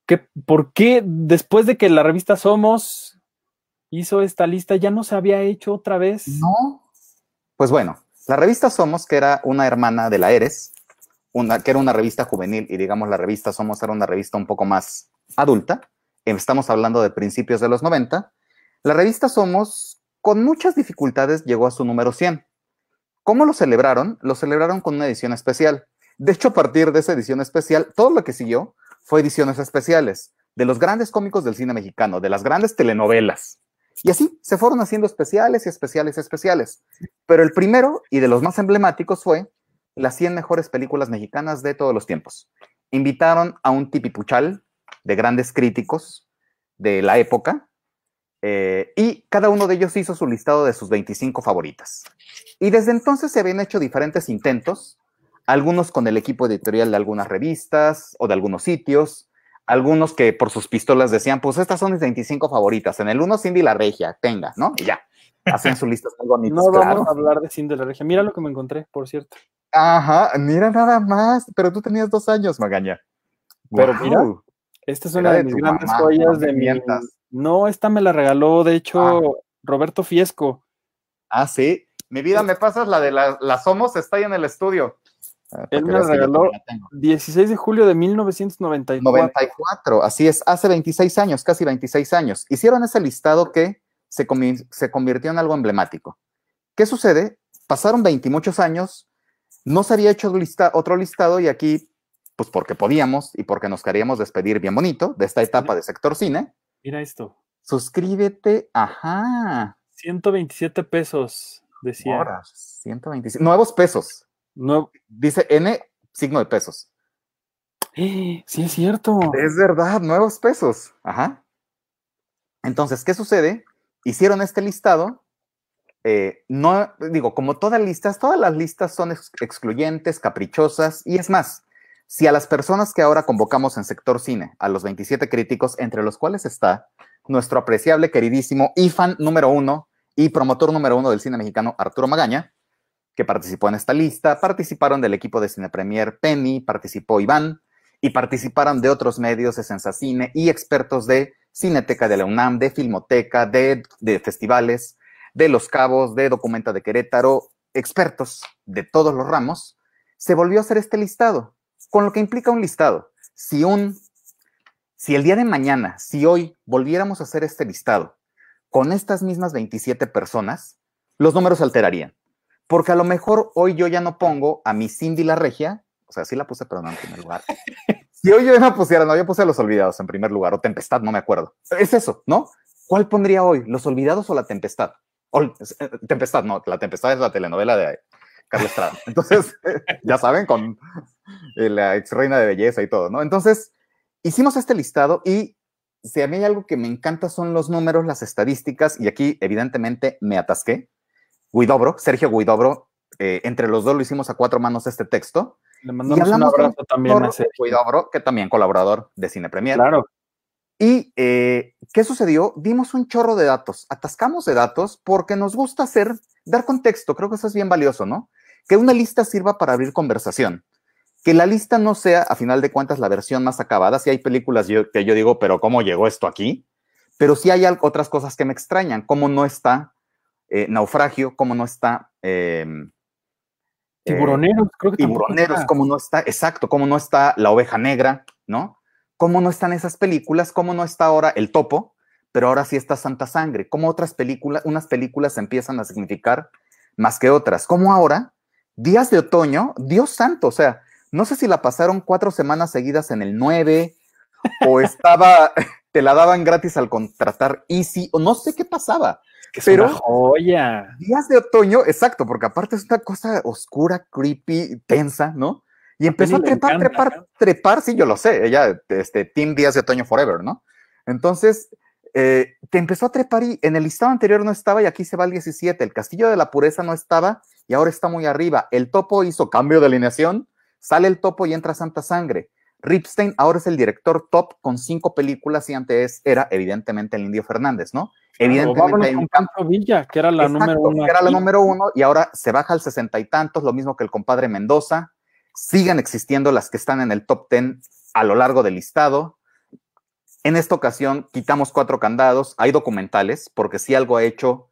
S1: qué- por qué después de que la revista Somos hizo esta lista ya no se había hecho otra vez.
S2: No. Pues bueno, la revista Somos, que era una hermana de la Eres, una, que era una revista juvenil, y digamos la revista Somos era una revista un poco más adulta, estamos hablando de principios de los 90, la revista Somos, con muchas dificultades, llegó a su número 100. ¿Cómo lo celebraron? Lo celebraron con una edición especial. De hecho, a partir de esa edición especial, todo lo que siguió fue ediciones especiales de los grandes cómicos del cine mexicano, de las grandes telenovelas. Y así se fueron haciendo especiales y especiales y especiales. Pero el primero y de los más emblemáticos fue las 100 mejores películas mexicanas de todos los tiempos. Invitaron a un tipipuchal de grandes críticos de la época eh, y cada uno de ellos hizo su listado de sus 25 favoritas. Y desde entonces se habían hecho diferentes intentos, algunos con el equipo editorial de algunas revistas o de algunos sitios, algunos que por sus pistolas decían, pues estas son mis 25 favoritas. En el uno, Cindy la Regia, tenga, ¿no? Y ya. Hacen su lista muy bonita.
S1: No vamos a hablar de Cindy la Regia. Mira lo que me encontré, por cierto.
S2: Ajá, mira nada más. Pero tú tenías dos años, Magaña.
S1: Pero mira, esta es una de, mis grandes joyas de mi. No, esta me la regaló, de hecho, ah. Roberto Fiesco.
S2: Ah, sí. Mi vida, me pasas la de la, la Somos, está ahí en el estudio.
S1: Ah, Él me regaló 16 de julio de 1994.
S2: 94, así es, hace 26 años, casi 26 años. Hicieron ese listado que se, se convirtió en algo emblemático. ¿Qué sucede? Pasaron 20 y muchos años, no se había hecho lista, otro listado y aquí, pues porque podíamos y porque nos queríamos despedir bien bonito de esta etapa de sector cine.
S1: Mira esto.
S2: Suscríbete, ajá.
S1: 127 pesos, decía.
S2: Ahora, 127, nuevos pesos. No, dice N, signo de pesos.
S1: Sí, es cierto.
S2: Es verdad, nuevos pesos. Ajá. Entonces, ¿qué sucede? Hicieron este listado. Eh, no, digo, como todas listas, todas las listas son excluyentes, caprichosas, y es más, si a las personas que ahora convocamos en sector cine, a los 27 críticos, entre los cuales está nuestro apreciable, queridísimo y fan número uno y promotor número uno del cine mexicano, Arturo Magaña, que participó en esta lista, participaron del equipo de Cine Premier Penny, participó Iván, y participaron de otros medios de Sensacine y expertos de Cineteca de la UNAM, de Filmoteca, de, de festivales, de Los Cabos, de Documenta de Querétaro, expertos de todos los ramos, se volvió a hacer este listado, con lo que implica un listado. Si un, si el día de mañana, si hoy volviéramos a hacer este listado con estas mismas 27 personas, los números se alterarían porque a lo mejor hoy yo ya no pongo a mi Cindy la Regia, o sea, sí la puse, pero no en primer lugar. si hoy yo no pusiera, no, yo puse a Los Olvidados en primer lugar, o Tempestad, no me acuerdo. Es eso, ¿no? ¿Cuál pondría hoy? ¿Los Olvidados o La Tempestad? O, eh, tempestad, no, La Tempestad es la telenovela de Carlos Estrada. Entonces, ya saben, con la ex reina de belleza y todo, ¿no? Entonces, hicimos este listado y si a mí hay algo que me encanta son los números, las estadísticas, y aquí evidentemente me atasqué, Guidobro, Sergio Guidobro, eh, entre los dos lo hicimos a cuatro manos este texto.
S1: Le mandamos un abrazo también a Sergio.
S2: Guidobro, que también colaborador de Cine Premier.
S1: Claro.
S2: Y, eh, ¿qué sucedió? Dimos un chorro de datos, atascamos de datos porque nos gusta hacer, dar contexto, creo que eso es bien valioso, ¿no? Que una lista sirva para abrir conversación. Que la lista no sea, a final de cuentas, la versión más acabada. Si hay películas que yo digo, pero ¿cómo llegó esto aquí? Pero sí hay otras cosas que me extrañan, como no está eh, naufragio, como no está. Em,
S1: eh, tiburoneros, creo que
S2: Tiburoneros, como no está, exacto, como no está La Oveja Negra, ¿no? Cómo no están esas películas, cómo no está ahora El Topo, pero ahora sí está Santa Sangre, cómo otras películas, unas películas empiezan a significar más que otras, como ahora, Días de Otoño, Dios santo, o sea, no sé si la pasaron cuatro semanas seguidas en el 9 o estaba, te la daban gratis al contratar Easy, o no sé qué pasaba,
S1: que pero joya.
S2: Días de otoño, exacto, porque aparte es una cosa oscura, creepy, tensa, ¿no? Y empezó a, trepar, trepar, trepar, sí, yo lo sé, ella, este, Team Días de Otoño Forever, ¿no? Entonces, eh, te empezó a trepar y en el listado anterior no estaba y aquí se va el 17. El Castillo de la Pureza no estaba y ahora está muy arriba. El topo hizo cambio de alineación, sale el topo y entra Santa Sangre. Ripstein ahora es el director top con cinco películas y antes era evidentemente el Indio Fernández, ¿no? Evidentemente
S1: hay un Villa, que era la número uno.
S2: Que era la número uno y ahora se baja al sesenta y tantos, lo mismo que el compadre Mendoza. Siguen existiendo las que están en el top ten a lo largo del listado. En esta ocasión quitamos cuatro candados. Hay documentales, porque si algo ha hecho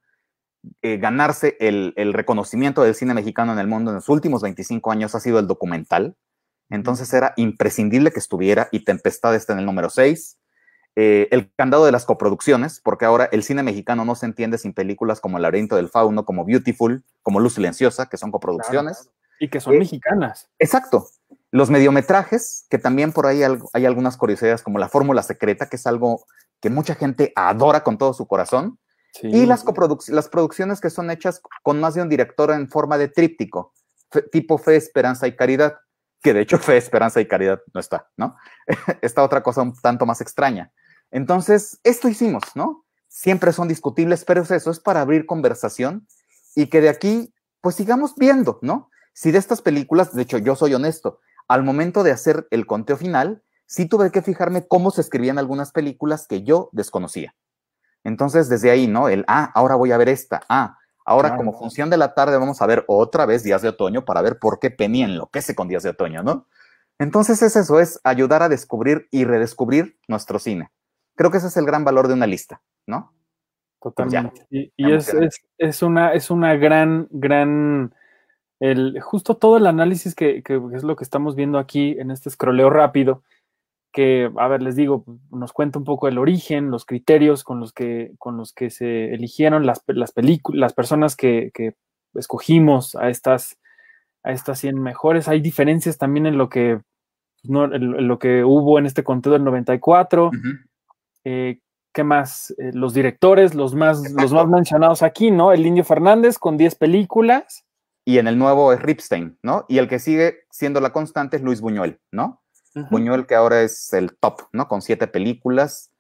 S2: eh, ganarse el, el, reconocimiento del cine mexicano en el mundo en los últimos 25 años ha sido el documental. Entonces era imprescindible que estuviera y Tempestad está en el número 6. Eh, el candado de las coproducciones, porque ahora el cine mexicano no se entiende sin películas como El laberinto del fauno, como Beautiful, como Luz Silenciosa, que son coproducciones.
S1: Y que son eh, mexicanas.
S2: Exacto. Los mediometrajes, que también por ahí hay algunas curiosidades como la fórmula secreta, que es algo que mucha gente adora con todo su corazón. Y las, las producciones que son hechas con más de un director en forma de tríptico, tipo fe, esperanza y caridad, que de hecho fe, esperanza y caridad no está, ¿no? Esta otra cosa un tanto más extraña. Entonces, esto hicimos, ¿no? Siempre son discutibles, pero eso es para abrir conversación y que de aquí, pues sigamos viendo, ¿no? Si de estas películas, de hecho, yo soy honesto, al momento de hacer el conteo final, sí tuve que fijarme cómo se escribían algunas películas que yo desconocía. Entonces, desde ahí, ¿no? El, ah, ahora voy a ver esta, ah, ahora como función de la tarde vamos a ver otra vez Días de Otoño para ver por qué Penny enloquece con Días de Otoño, ¿no? Entonces es eso, es ayudar a descubrir y redescubrir nuestro cine. Creo que ese es el gran valor de una lista, ¿no?
S1: Totalmente. y, es, es, una, es una gran, gran, el, justo todo el análisis que, que, es lo que estamos viendo aquí en este scrolleo rápido, que, a ver, les digo, nos cuenta un poco el origen, los criterios con los que, con los que se eligieron las, las películas, las personas que, que, escogimos a estas, a estas 100 mejores. Hay diferencias también en lo que, no, en lo que hubo en este conteo del 94. Eh, ¿Qué más? Eh, los directores, los más, los más mencionados aquí, ¿no? El Indio Fernández con 10 películas.
S2: Y en el nuevo es Ripstein, ¿no? Y el que sigue siendo la constante es Luis Buñuel, ¿no? Buñuel, que ahora es el top, ¿no? Con siete películas.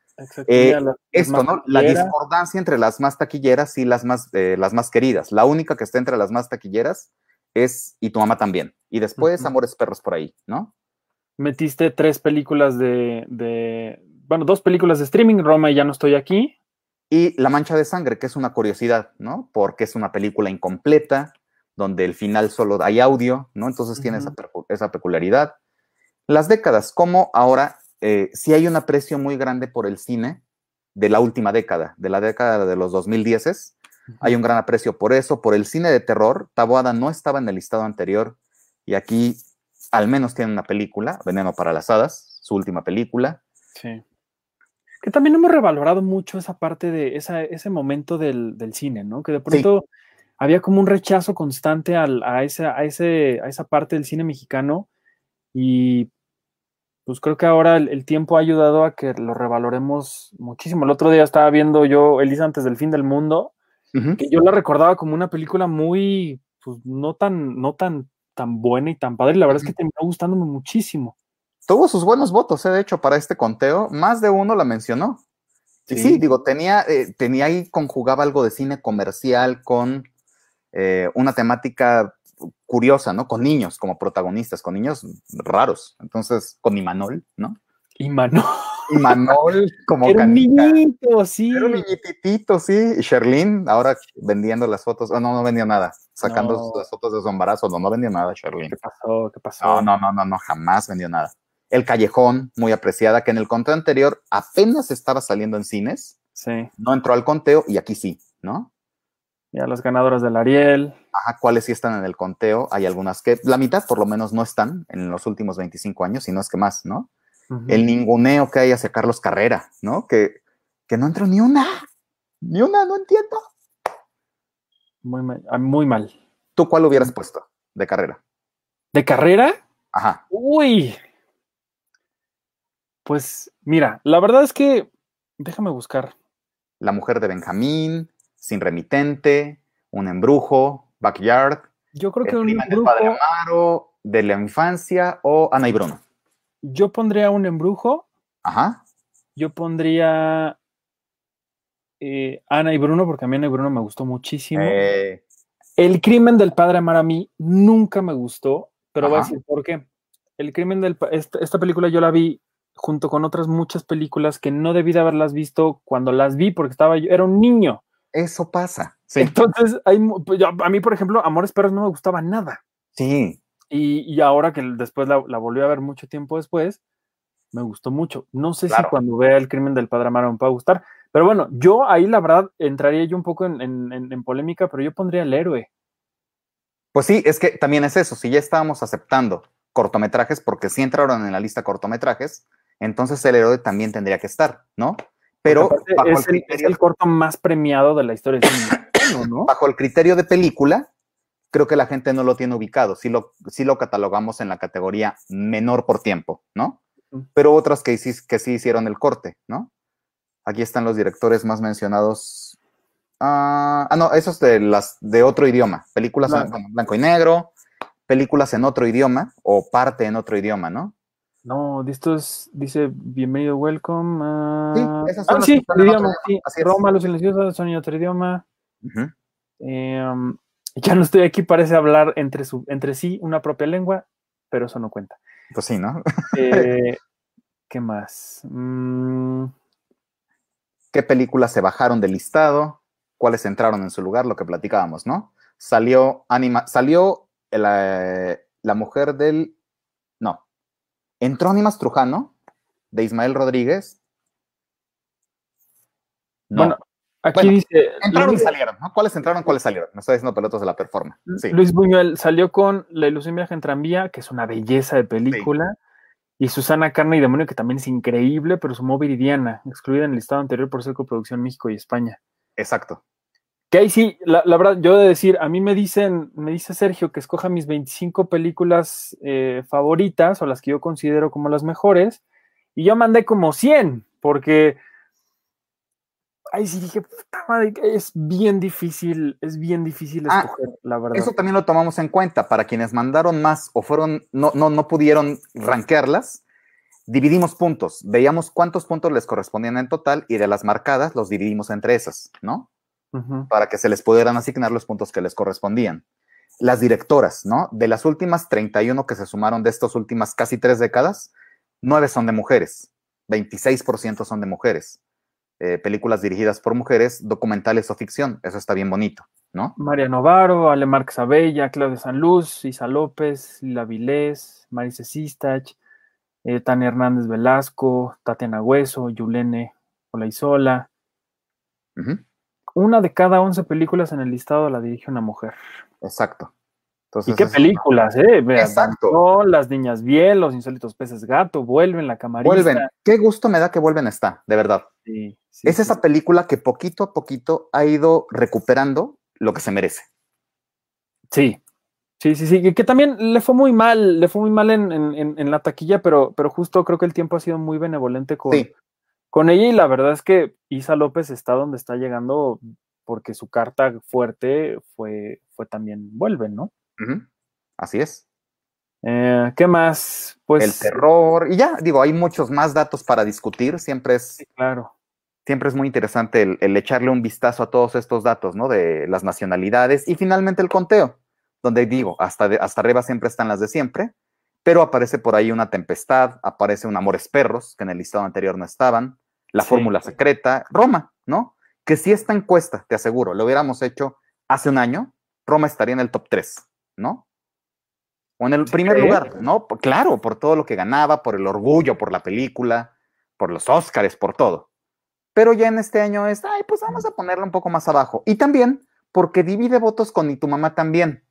S2: Eh, esto, ¿no? La discordancia entre las más taquilleras y las más, eh, las más queridas. La única que está entre las más taquilleras es Y tu mamá también. Y después Amores Perros por ahí, ¿no?
S1: Metiste tres películas de, de, bueno, dos películas de streaming, Roma y Ya no estoy aquí.
S2: Y La Mancha de Sangre, que es una curiosidad, ¿no? Porque es una película incompleta, donde el final solo hay audio, ¿no? Entonces tiene esa, esa peculiaridad. Las décadas, como ahora eh, sí hay un aprecio muy grande por el cine de la última década, de la década de los 2010. Hay un gran aprecio por eso, por el cine de terror. Taboada no estaba en el listado anterior y aquí al menos tiene una película, Veneno para las Hadas, su última película.
S1: Sí. Que también hemos revalorado mucho esa parte de ese momento del, cine, ¿no? Que de pronto había como un rechazo constante a, esa, a, ese, a esa parte del cine mexicano y pues creo que ahora el, tiempo ha ayudado a que lo revaloremos muchísimo. El otro día estaba viendo yo Elisa antes del fin del mundo, que yo la recordaba como una película muy, pues no tan, no tan, tan buena y tan padre. Y la verdad es que terminó gustándome muchísimo.
S2: Tuvo sus buenos votos, ¿eh? de hecho, para este conteo. Más de uno la mencionó. Sí, sí digo, tenía, eh, tenía ahí, conjugaba algo de cine comercial con eh, una temática curiosa, ¿no? Con niños como protagonistas, con niños raros. Entonces, con Imanol, ¿no?
S1: Imanol.
S2: Imanol como
S1: Era un niñito, sí.
S2: Era un niñitito, sí. Y Sherlyn, ahora vendiendo las fotos. Oh, no, no vendió nada. Sacando las fotos de su embarazo. No, no vendió nada, Sherlyn.
S1: ¿Qué pasó? ¿Qué pasó?
S2: No, no, no, no, no, jamás vendió nada. El Callejón, muy apreciada, que en el conteo anterior apenas estaba saliendo en cines.
S1: Sí.
S2: No entró al conteo y aquí sí, ¿no?
S1: Ya las ganadoras del Ariel.
S2: Ajá, cuáles sí están en el conteo. Hay algunas que, la mitad por lo menos no están en los últimos 25 años, y no es que más, ¿no? El ninguneo que hay hacia Carlos Carrera, ¿no? Que, que no entró ni una, ni una, no entiendo.
S1: Muy mal, ah, muy mal.
S2: ¿Tú cuál hubieras puesto de carrera?
S1: ¿De carrera?
S2: Ajá.
S1: Uy. Pues mira, la verdad es que, déjame buscar.
S2: La mujer de Benjamín, sin remitente, un embrujo, backyard.
S1: Yo creo que un
S2: embrujo. Padre Amaro, de la infancia o Ana y Bruno.
S1: Yo pondría un embrujo.
S2: Ajá.
S1: Yo pondría eh, Ana y Bruno, porque a mí Ana y Bruno me gustó muchísimo.
S2: Eh.
S1: El crimen del padre Amaro a mí nunca me gustó, pero voy a decir por qué. El crimen del esta, esta película yo la vi junto con otras muchas películas que no debí de haberlas visto cuando las vi porque estaba yo, era un niño.
S2: Eso pasa.
S1: Entonces, hay, pues, a mí, por ejemplo, Amores Perros no me gustaba nada.
S2: Sí.
S1: Y, ahora que después la, volví a ver mucho tiempo después, me gustó mucho. No sé si cuando vea el crimen del padre Amaro me va a gustar. Pero bueno, yo ahí la verdad entraría yo un poco en, polémica, pero yo pondría el héroe.
S2: Pues sí, es que también es eso. Si ya estábamos aceptando cortometrajes, porque si entraron en la lista cortometrajes, entonces el héroe también tendría que estar, ¿no? Pero
S1: es, el, corto más premiado de la historia del cine,
S2: ¿no? Bajo el criterio de película, creo que la gente no lo tiene ubicado. Sí lo, sí lo catalogamos en la categoría menor por tiempo, ¿no? Pero otras que sí, que sí hicieron el corte, ¿no? Aquí están los directores más mencionados. ah, ah, no, esos de las de otro idioma. Películas en bueno, blanco y negro, películas en otro idioma o parte en otro idioma, ¿no?
S1: No, estos dice bienvenido, welcome. ah,
S2: Sí, esas son
S1: ah,
S2: que
S1: sí,
S2: otro
S1: idioma, sí.
S2: así es.
S1: Roma, los silenciosos son en otro idioma. Eh, um, ya no estoy aquí, parece hablar entre, su, entre sí una propia lengua, pero eso no cuenta.
S2: Pues sí, ¿no?
S1: Eh, ¿Qué más? Mm,
S2: ¿Qué películas se bajaron del listado? ¿Cuáles entraron en su lugar? Lo que platicábamos, ¿no? Salió Anima, salió la, la mujer del. Entró Animas Trujano, de Ismael Rodríguez. No.
S1: Bueno, aquí
S2: Bueno,
S1: dice.
S2: entraron y salieron, ¿no? ¿Cuáles entraron? ¿Cuáles salieron? Me está diciendo pelotas de la performance. Sí.
S1: Luis Buñuel salió con La ilusión viaja en tranvía, que es una belleza de película. Y Susana Carne y Demonio, que también es increíble, pero sumó Viridiana, excluida en el listado anterior por ser coproducción México y España.
S2: Exacto.
S1: Que ahí sí, la, la verdad, yo de decir, a mí me dicen, me dice Sergio que escoja mis 25 películas eh, favoritas o las que yo considero como las mejores, y yo mandé como 100, porque ahí sí dije, puta madre, es bien difícil, es bien difícil
S2: Ah,
S1: escoger, la verdad.
S2: Eso también lo tomamos en cuenta. Para quienes mandaron más o fueron, no, no, no pudieron rankearlas, dividimos puntos. Veíamos cuántos puntos les correspondían en total y de las marcadas los dividimos entre esas, ¿no? Para que se les pudieran asignar los puntos que les correspondían. Las directoras, ¿no? De las últimas 31 que se sumaron de estas últimas casi tres décadas, nueve son de mujeres, 26% son de mujeres. Eh, películas dirigidas por mujeres, documentales o ficción, eso está bien bonito, ¿no?
S1: María Novaro, Ale Abella, Claudia Sanluz, Isa López, Lila Vilés, Marisa Sistach, eh, Tania Hernández Velasco, Tatiana Hueso, Yulene Olaizola.
S2: Ujú.
S1: Una de cada 11 películas en el listado la dirige una mujer.
S2: Exacto.
S1: ¿Y qué películas, eh? Vean,
S2: Exacto.
S1: Las Niñas Bien, Los Insólitos Peces Gato, Vuelven, La Camarista.
S2: Vuelven. Qué gusto me da que vuelven está, de verdad.
S1: Sí, sí,
S2: es
S1: sí.
S2: esa película que poquito a poquito ha ido recuperando lo que se merece.
S1: Sí, sí, sí, sí, que, que también le fue muy mal, le fue muy mal en, en- la taquilla, pero, pero justo creo que el tiempo ha sido muy benevolente con,
S2: Sí.
S1: Con ella y la verdad es que Isa López está donde está llegando porque su carta fuerte fue, fue también Vuelven, ¿no?
S2: Así es.
S1: Eh, ¿Qué más? Pues
S2: el terror. Y ya, digo, hay muchos más datos para discutir. Siempre es,
S1: sí, claro.
S2: siempre es muy interesante el, el echarle un vistazo a todos estos datos, ¿no? De las nacionalidades y finalmente el conteo, donde digo, hasta, de- hasta arriba siempre están las de siempre, pero aparece por ahí una tempestad, aparece un Amores Perros, que en el listado anterior no estaban, la
S1: Sí.
S2: fórmula secreta, Roma, ¿no? Que si esta encuesta, te aseguro, lo hubiéramos hecho hace un año, Roma estaría en el top 3, ¿no? O en el primer lugar, ¿no? Claro, por todo lo que ganaba, por el orgullo, por la película, por los Óscares, por todo. Pero ya en este año es, ay, pues vamos a ponerla un poco más abajo. Y también porque divide votos con y tu mamá también.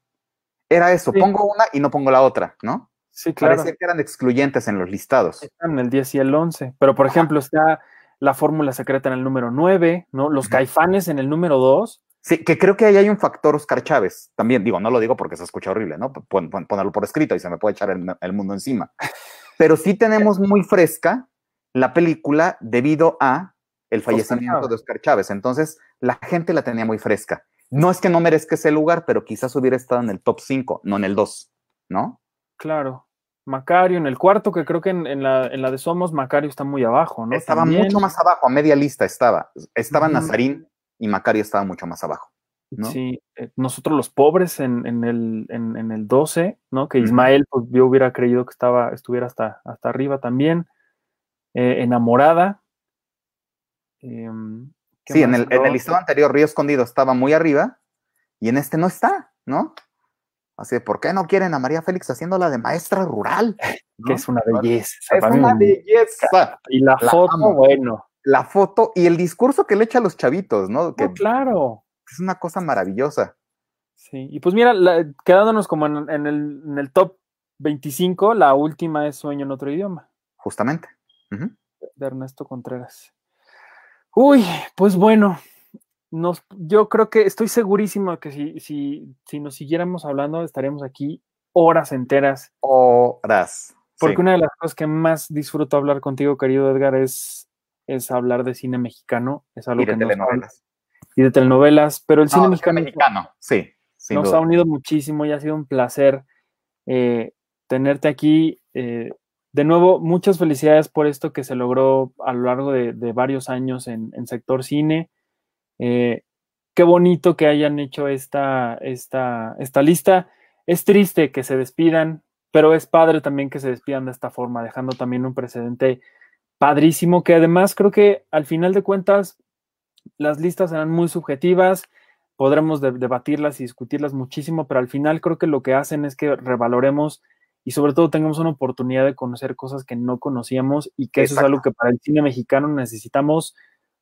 S2: Era eso,
S1: Sí.
S2: pongo una y no pongo la otra, ¿no?
S1: Sí, claro.
S2: Parecía que eran excluyentes en los listados.
S1: Están el 10 y el 11. Pero, por ejemplo, está la fórmula secreta en el número 9, ¿no? Los caifanes en el número 2.
S2: Sí, que creo que ahí hay un factor Oscar Chávez. También, digo, no lo digo porque se escucha horrible, ¿no? Pon- pon- ponerlo por escrito y se me puede echar el, el mundo encima. Pero sí tenemos muy fresca la película debido a el fallecimiento de Oscar Chávez. Entonces, la gente la tenía muy fresca. No es que no merezca ese lugar, pero quizás hubiera estado en el top 5, no en el 2, ¿no?
S1: Claro. Macario en el cuarto, que creo que en, en la, en la de Somos, Macario está muy abajo, ¿no?
S2: estaba
S1: También.
S2: mucho más abajo, a media lista estaba. Estaba. Nazarín y Macario estaba mucho más abajo. ¿no?
S1: Sí, eh, nosotros los pobres en, en el, en, el 12, ¿no? Que. Ismael, pues yo hubiera creído que estaba, estuviera hasta, hasta arriba también. Eh, enamorada. Em, ¿qué
S2: Sí, en el, en el listado anterior Río Escondido estaba muy arriba y en este no está, ¿no? Así de, ¿por qué no quieren a María Félix haciéndola de maestra rural?
S1: Que es una belleza.
S2: Es una belleza.
S1: Y la,
S2: La
S1: foto,
S2: amo.
S1: bueno.
S2: La foto y el discurso que le echa a los chavitos, ¿no? Que
S1: No, claro.
S2: es una cosa maravillosa.
S1: Sí, y pues mira, la- quedándonos como en, en el, en el top 25, la última es Sueño en otro idioma,
S2: Justamente.
S1: De Ernesto Contreras. Uy, pues bueno, nos, yo creo que estoy segurísimo que si, si, si nos siguiéramos hablando, estaríamos aquí horas enteras.
S2: Horas.
S1: Porque una de las cosas que más disfruto hablar contigo, querido Edgar, es, es hablar de cine mexicano. Es algo
S2: y de
S1: que
S2: telenovelas.
S1: y de telenovelas, pero el cine
S2: No,
S1: mexicano,
S2: mexicano, sí.
S1: nos
S2: duda.
S1: ha unido muchísimo y ha sido un placer eh, tenerte aquí. eh, de nuevo, muchas felicidades por esto que se logró a lo largo de, de varios años en, en sector cine. Eh, qué bonito que hayan hecho esta, esta, esta lista. Es triste que se despidan, pero es padre también que se despidan de esta forma, dejando también un precedente padrísimo, que además creo que al final de cuentas las listas serán muy subjetivas, podremos de- debatirlas y discutirlas muchísimo, pero al final creo que lo que hacen es que revaloremos y sobre todo tengamos una oportunidad de conocer cosas que no conocíamos y que eso es algo que para el cine mexicano necesitamos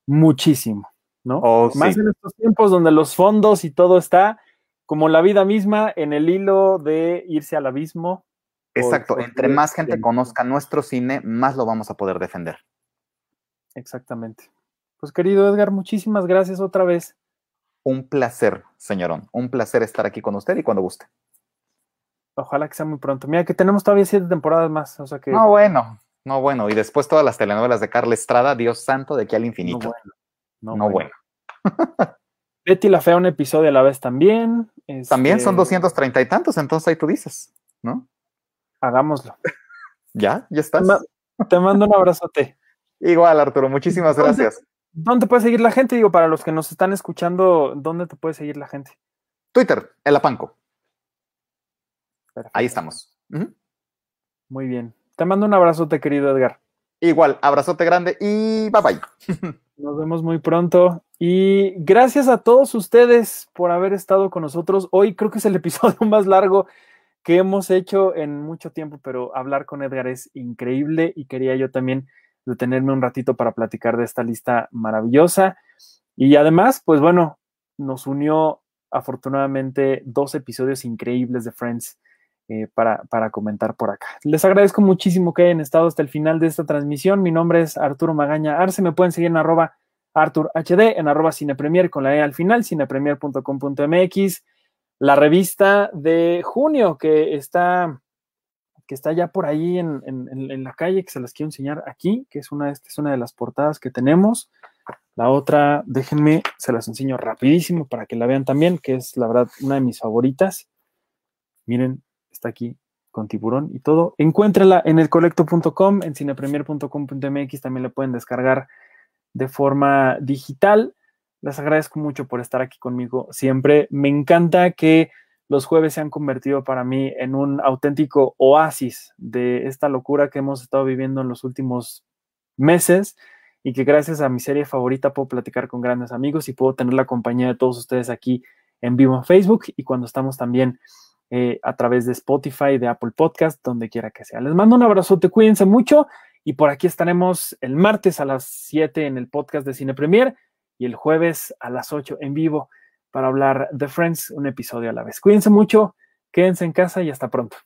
S1: muchísimo, ¿no?
S2: Oh,
S1: Más
S2: sí.
S1: en estos tiempos donde los fondos y todo está como la vida misma en el hilo de irse al abismo.
S2: Exacto.
S1: por-
S2: Entre más gente conozca nuestro cine, más lo vamos a poder defender.
S1: Exactamente. Pues querido Edgar, muchísimas gracias otra vez.
S2: Un placer, señorón. Un placer estar aquí con usted y cuando guste.
S1: Ojalá que sea muy pronto. Mira que tenemos todavía siete temporadas más, o sea que
S2: No, bueno. No, bueno. Y después todas las telenovelas de Carla Estrada, Dios santo, de aquí al
S1: no
S2: infinito.
S1: bueno.
S2: No,
S1: No,
S2: bueno.
S1: bueno. Betty la Fea un episodio a la vez también.
S2: También son
S1: este,
S2: 230 y tantos, entonces ahí tú dices, ¿no?
S1: Hagámoslo.
S2: ¿Ya? ¿Ya estás?
S1: Te mando un abrazote.
S2: Igual, Arturo. Muchísimas
S1: ¿Dónde?
S2: gracias.
S1: ¿Dónde te puede seguir la gente? Digo, para los que nos están escuchando, ¿dónde te puede seguir la gente?
S2: Twitter, el Apanco.
S1: Perfecto.
S2: Ahí estamos.
S1: Muy bien. Te mando un abrazote, querido Edgar.
S2: Igual, abrazote grande y bye bye.
S1: Nos vemos muy pronto. Y gracias a todos ustedes por haber estado con nosotros. Hoy creo que es el episodio más largo que hemos hecho en mucho tiempo, pero hablar con Edgar es increíble y quería yo también detenerme un ratito para platicar de esta lista maravillosa. Y además, pues bueno, nos unió afortunadamente dos episodios increíbles de Friends eh, para, para comentar por acá. Les agradezco muchísimo que hayan estado hasta el final de esta transmisión. Mi nombre es Arturo Magaña Arce. Me pueden seguir en arroba Artur HD, en arroba cinepremier con la E al final, cinepremier.com.mx. La revista de junio que está, que está ya por ahí en- en la calle, que se las quiero enseñar aquí, que es una, esta es una de las portadas que tenemos. La otra, déjenme, se las enseño rapidísimo para que la vean también, que es la verdad una de mis favoritas. Miren, está aquí con tiburón y todo. Encuéntrala en elcolecto.com, en cinepremier.com.mx, también la pueden descargar de forma digital. Les agradezco mucho por estar aquí conmigo siempre. Me encanta que los jueves se han convertido para mí en un auténtico oasis de esta locura que hemos estado viviendo en los últimos meses y que gracias a mi serie favorita puedo platicar con grandes amigos y puedo tener la compañía de todos ustedes aquí en vivo en Facebook y cuando estamos también eh, a través de Spotify, de Apple Podcast, donde quiera que sea. Les mando un abrazote, cuídense mucho y por aquí estaremos el martes a las 7 en el podcast de Cine Premier y el jueves a las 8 en vivo para hablar de Friends, un episodio a la vez. Cuídense mucho, quédense en casa y hasta pronto.